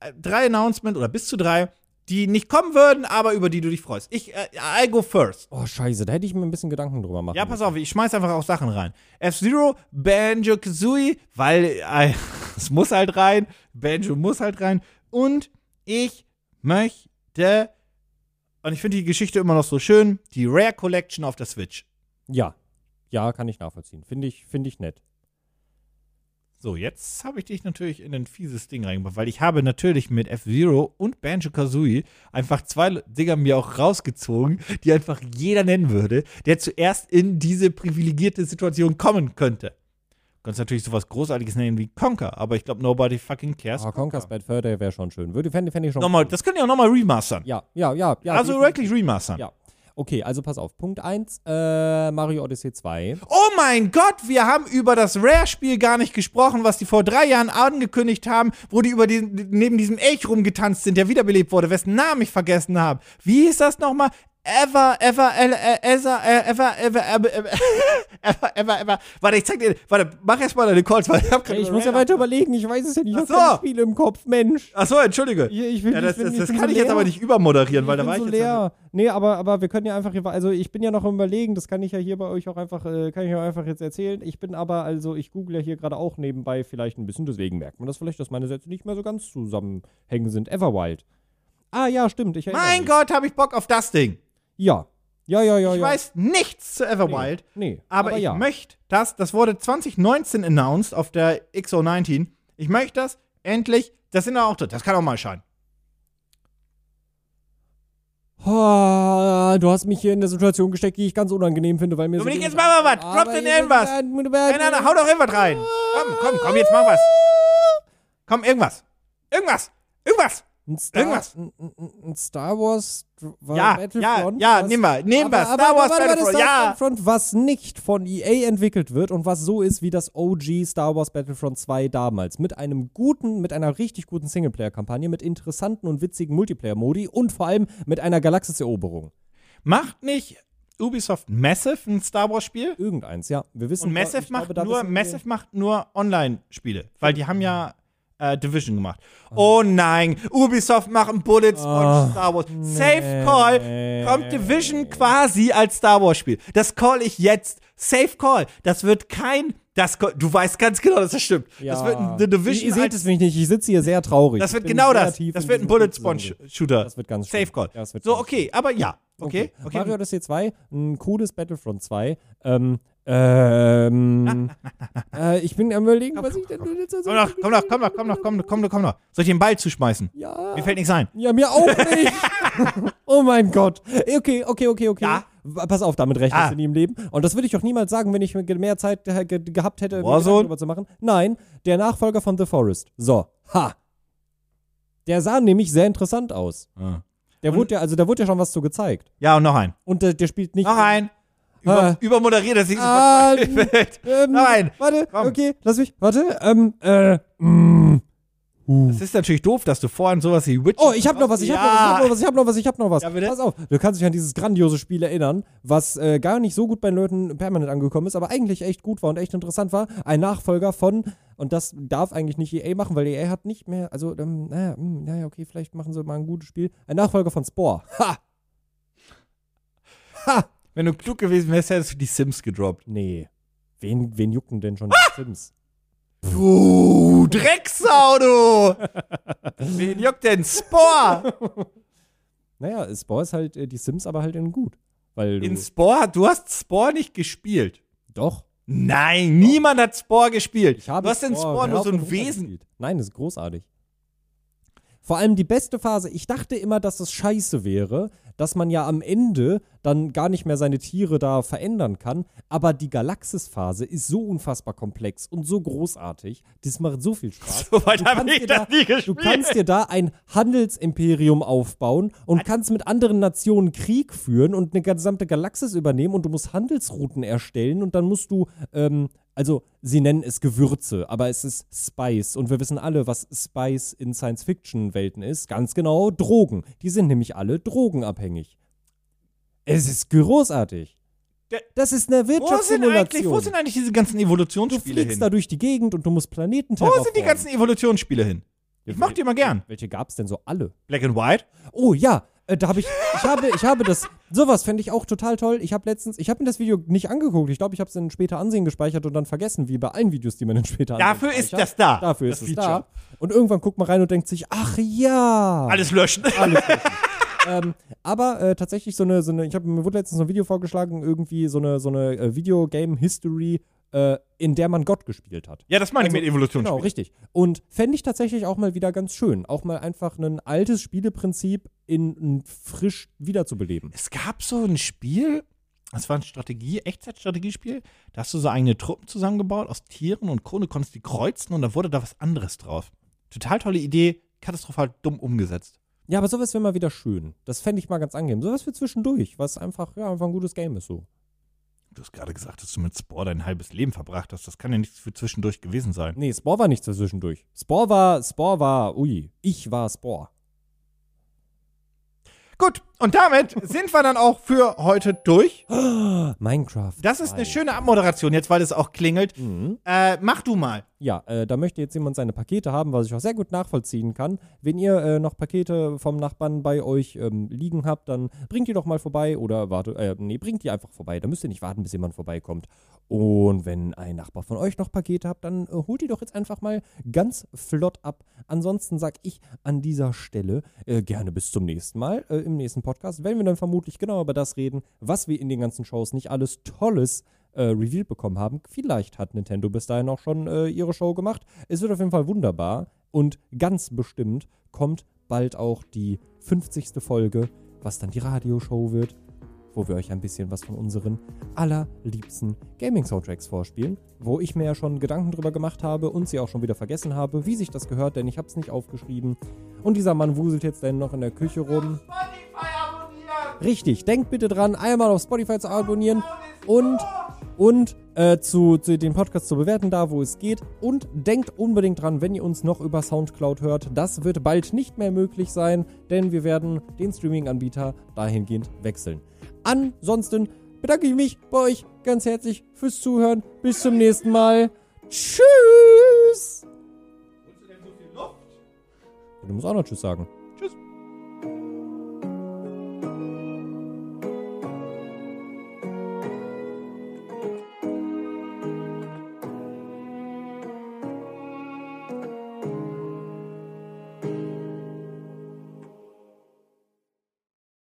Äh, drei Announcement oder bis zu drei, die nicht kommen würden, aber über die du dich freust. Ich, äh, I go first. Oh, scheiße. Da hätte ich mir ein bisschen Gedanken drüber machen Ja, pass auf, ich schmeiß einfach auch Sachen rein. F-Zero, Banjo Kazooie, weil äh, es muss halt rein. Banjo muss halt rein. Und ich möchte, und ich finde die Geschichte immer noch so schön, die Rare Collection auf der Switch. Ja. Ja, kann ich nachvollziehen. Finde ich, finde ich nett. So, jetzt habe ich dich natürlich in ein fieses Ding reingebracht, weil ich habe natürlich mit F-Zero und Banjo Kazooie einfach zwei Dinger mir auch rausgezogen, die einfach jeder nennen würde, der zuerst in diese privilegierte Situation kommen könnte. Du kannst natürlich sowas Großartiges nennen wie Conker, aber ich glaube, nobody fucking cares. Ah, Conker's Bad Fur Day wäre schon schön. Würde, fände, fände ich schon. Nochmal, das können die auch nochmal remastern. Ja, ja, ja. ja also wirklich remastern. Ja. Okay, also pass auf. Punkt 1, äh, Mario Odyssey 2. Oh mein Gott, wir haben über das Rare-Spiel gar nicht gesprochen, was die vor drei Jahren angekündigt haben, wo die über die, neben diesem Elch rumgetanzt sind, der wiederbelebt wurde, wessen Namen ich vergessen habe. Wie hieß das nochmal? Ever, ever, äh, ever, äh, ever, ever, ever, ever, ever, ever, ever. Warte, ich zeig dir, warte, mach erst mal deine Calls, weil ich hab ich muss ja weiter überlegen. Ich weiß es ja nicht. Ich habe so. Spiele im Kopf, Mensch. Achso, entschuldige. Ich, ich will, Ja, das, kann so ich jetzt aber nicht übermoderieren, weil da war so ich jetzt. leer. Nee, aber, aber wir können ja einfach, also ich bin ja noch im Überlegen, das kann ich ja hier bei euch auch einfach, äh, kann ich auch einfach jetzt erzählen. Ich bin aber, also ich google ja hier gerade auch nebenbei vielleicht ein bisschen, deswegen merkt man das vielleicht, dass meine Sätze nicht mehr so ganz zusammenhängen sind. Everwild. Ah ja, stimmt. Ich Mein. Gott, habe ich Bock auf das Ding. Ja. Ja, ja, ja, Ich ja. weiß nichts zu Everwild. Nee, nee Aber, ich ja. möchte das, das wurde 2019 announced auf der XO19. Ich möchte das endlich, das sind da auch drin, das kann auch mal scheinen. Oh, du hast mich hier in eine Situation gesteckt, die ich ganz unangenehm finde, weil mir Dominik, so jetzt mach mal was. Aber Drop denn jetzt- irgendwas. Nein, nein, hau doch irgendwas rein. Komm, komm, komm, jetzt mach was. Komm, irgendwas. Irgendwas. Irgendwas. Ein Star, Irgendwas. Ein, ein, Star Wars war Ja, ja, Battlefront. ja, was- nehmen wir, nehmen wir. Star Wars Battlefront, Star ja. Battlefront, was nicht von EA entwickelt wird und was so ist wie das OG Star Wars Battlefront 2 damals. Mit einem guten, mit einer richtig guten Singleplayer-Kampagne, mit interessanten und witzigen Multiplayer-Modi und vor allem mit einer Galaxiseroberung. Macht nicht Ubisoft Massive ein Star Wars Spiel? Irgendeins, ja. Wir wissen Und Massive ich macht glaube, nur, Massive macht nur Online-Spiele, weil die haben ja äh, Division gemacht. Oh nein, Ubisoft macht ein Bullets von Ah, Star Wars. Safe Call kommt Division quasi als Star Wars Spiel. Das call ich jetzt. Safe Call. Das wird kein das du weißt ganz genau, dass das stimmt. Ja. Das wird ein The Division Ihr, seht es mich nicht, ich sitze hier sehr traurig. das wird genau das. Das wird ein Bullet Sponge Shooter. Das wird ganz Safe schlimm. Call. Ja, so okay, aber ja. Okay, okay. Mario Odyssey 2, ein cooles Battlefront 2. Ähm, ähm, äh, ich bin am überlegen, was ich denn jetzt Komm doch, komm doch, komm doch, komm doch, komm doch, komm doch, komm doch. Soll ich den Ball zuschmeißen? Ja. Mir fällt nichts ein. Ja, mir auch nicht. oh mein Gott. Okay, okay, okay, okay. Ja. Pass auf, damit rechnest Ah. du nie im Leben. Und das würde ich auch niemals sagen, wenn ich mehr Zeit ge ge gehabt hätte, Warzone? Darüber zu machen. Nein, der Nachfolger von The Forest. So, ha. Der sah nämlich sehr interessant aus. Der Und- wurde ja, also da wurde ja schon was zu gezeigt. Ja, und noch ein. Und der, der spielt nicht. Noch ein. Über, Ah. übermoderiert, dass ich Ah. Ähm, Nein. Warte, Komm. okay, lass mich. Warte. Ähm, äh, mm, Es ist natürlich doof, dass du vorhin sowas wie Witcher. Oh, ich hab noch was, ich hab noch was, ich hab noch was, ich hab noch was, ich hab noch was. Ja? Pass auf, du kannst dich an dieses grandiose Spiel erinnern, was äh, gar nicht so gut bei den Leuten permanent angekommen ist, aber eigentlich echt gut war und echt interessant war. Ein Nachfolger von, und das darf eigentlich nicht EA machen, weil EA hat nicht mehr, also, ähm, naja, mh, naja, okay, vielleicht machen sie mal ein gutes Spiel. Ein Nachfolger von Spore. Ha! Ha! Wenn du klug gewesen wärst, hättest du die Sims gedroppt. Nee. Wen, wen jucken denn schon die Sims? Du Drecksau, du! Wen juckt denn Spore? Naja, Spore ist halt äh, die Sims, aber halt in gut. Weil du, In Spore, du hast Spore nicht gespielt. doch. Nein, niemand hat Spore gespielt. Ich habe du hast in Spore nur so ein Wesen. gespielt. Nein, das ist großartig. Vor allem die beste Phase, ich dachte immer, dass es scheiße wäre, dass man ja am Ende dann gar nicht mehr seine Tiere da verändern kann. Aber die Galaxis-Phase ist so unfassbar komplex und so großartig. Das macht so viel Spaß. So weit Du habe kannst ich dir das da- nie Du gespielt. kannst dir da ein Handelsimperium aufbauen und kannst mit anderen Nationen Krieg führen und eine gesamte Galaxis übernehmen und du musst Handelsrouten erstellen und dann musst du, ähm, also sie nennen es Gewürze, aber es ist Spice und wir wissen alle, was Spice in Science-Fiction-Welten ist. Ganz genau, Drogen. Die sind nämlich alle drogenabhängig. Es ist großartig. Das ist eine wo Wirtschaftssimulation. wo sind eigentlich diese ganzen Du Evolutionsspiele fliegst hin? da durch die Gegend und du musst Planeten Wo sind die terraformen. ganzen Evolutionsspiele hin? Ich mach die immer gern. Welche gab's denn so alle? Black and White? Oh ja, äh, da habe ich, ich habe, ich habe das, sowas fände ich auch total toll. Ich habe letztens, ich habe mir das Video nicht angeguckt. Ich glaube, ich habe es in später Ansehen gespeichert und dann vergessen, wie bei allen Videos, die man in später Ansehen Dafür ist das da. Dafür das ist es Feature. da. Und irgendwann guckt man rein und denkt sich, ach ja. Alles löschen. Alles löschen. ähm, aber äh, tatsächlich so eine, so eine, ich habe mir wurde letztens so ein Video vorgeschlagen, irgendwie so eine, so eine äh, Videogame-History, äh, in der man Gott gespielt hat. Ja, das meine ich Also, mit Evolutionsspielen. Genau, richtig. Und fände ich tatsächlich auch mal wieder ganz schön. Auch mal einfach ein altes Spieleprinzip in, in frisch wiederzubeleben. Es gab so ein Spiel, das war ein Strategie, Echtzeitstrategiespiel. Da hast du so eigene Truppen zusammengebaut aus Tieren und Krone, konntest die kreuzen und da wurde da was anderes drauf. Total tolle Idee, katastrophal dumm umgesetzt. Ja, aber sowas wäre mal wieder schön. Das fände ich mal ganz angenehm. Sowas für zwischendurch, was einfach, ja, einfach ein gutes Game ist so. Du hast gerade gesagt, dass du mit Spore dein halbes Leben verbracht hast. Das kann ja nichts für zwischendurch gewesen sein. Nee, Spore war nicht so zwischendurch. Spore war, Spore war, ui, ich war Spore. Gut, und damit sind wir dann auch für heute durch. Minecraft. Das ist eine 2. schöne Abmoderation jetzt, weil es auch klingelt. Mhm. Äh, mach du mal. Ja, äh, da möchte jetzt jemand seine Pakete haben, was ich auch sehr gut nachvollziehen kann. Wenn ihr äh, noch Pakete vom Nachbarn bei euch ähm, liegen habt, dann bringt die doch mal vorbei oder warte, äh, nee, bringt die einfach vorbei. Da müsst ihr nicht warten, bis jemand vorbeikommt. Und wenn ein Nachbar von euch noch Pakete habt, dann äh, holt die doch jetzt einfach mal ganz flott ab. Ansonsten sag ich an dieser Stelle äh, gerne bis zum nächsten Mal. Äh, Im nächsten Podcast werden wir dann vermutlich genau über das reden, was wir in den ganzen Shows nicht alles Tolles äh, revealed bekommen haben. Vielleicht hat Nintendo bis dahin auch schon äh, ihre Show gemacht. Es wird auf jeden Fall wunderbar und ganz bestimmt kommt bald auch die 50. Folge, was dann die Radioshow wird, wo wir euch ein bisschen was von unseren allerliebsten Gaming-Soundtracks vorspielen, wo ich mir ja schon Gedanken drüber gemacht habe und sie auch schon wieder vergessen habe, wie sich das gehört, denn ich habe es nicht aufgeschrieben. Und dieser Mann wuselt jetzt dann noch in der Küche rum. Richtig, denkt bitte dran, einmal auf Spotify zu abonnieren und, und äh, zu, zu den Podcast zu bewerten, da wo es geht. Und denkt unbedingt dran, wenn ihr uns noch über Soundcloud hört, das wird bald nicht mehr möglich sein, denn wir werden den Streaming-Anbieter dahingehend wechseln. Ansonsten bedanke ich mich bei euch ganz herzlich fürs Zuhören. Bis zum nächsten Mal. Tschüss! Du musst auch noch Tschüss sagen.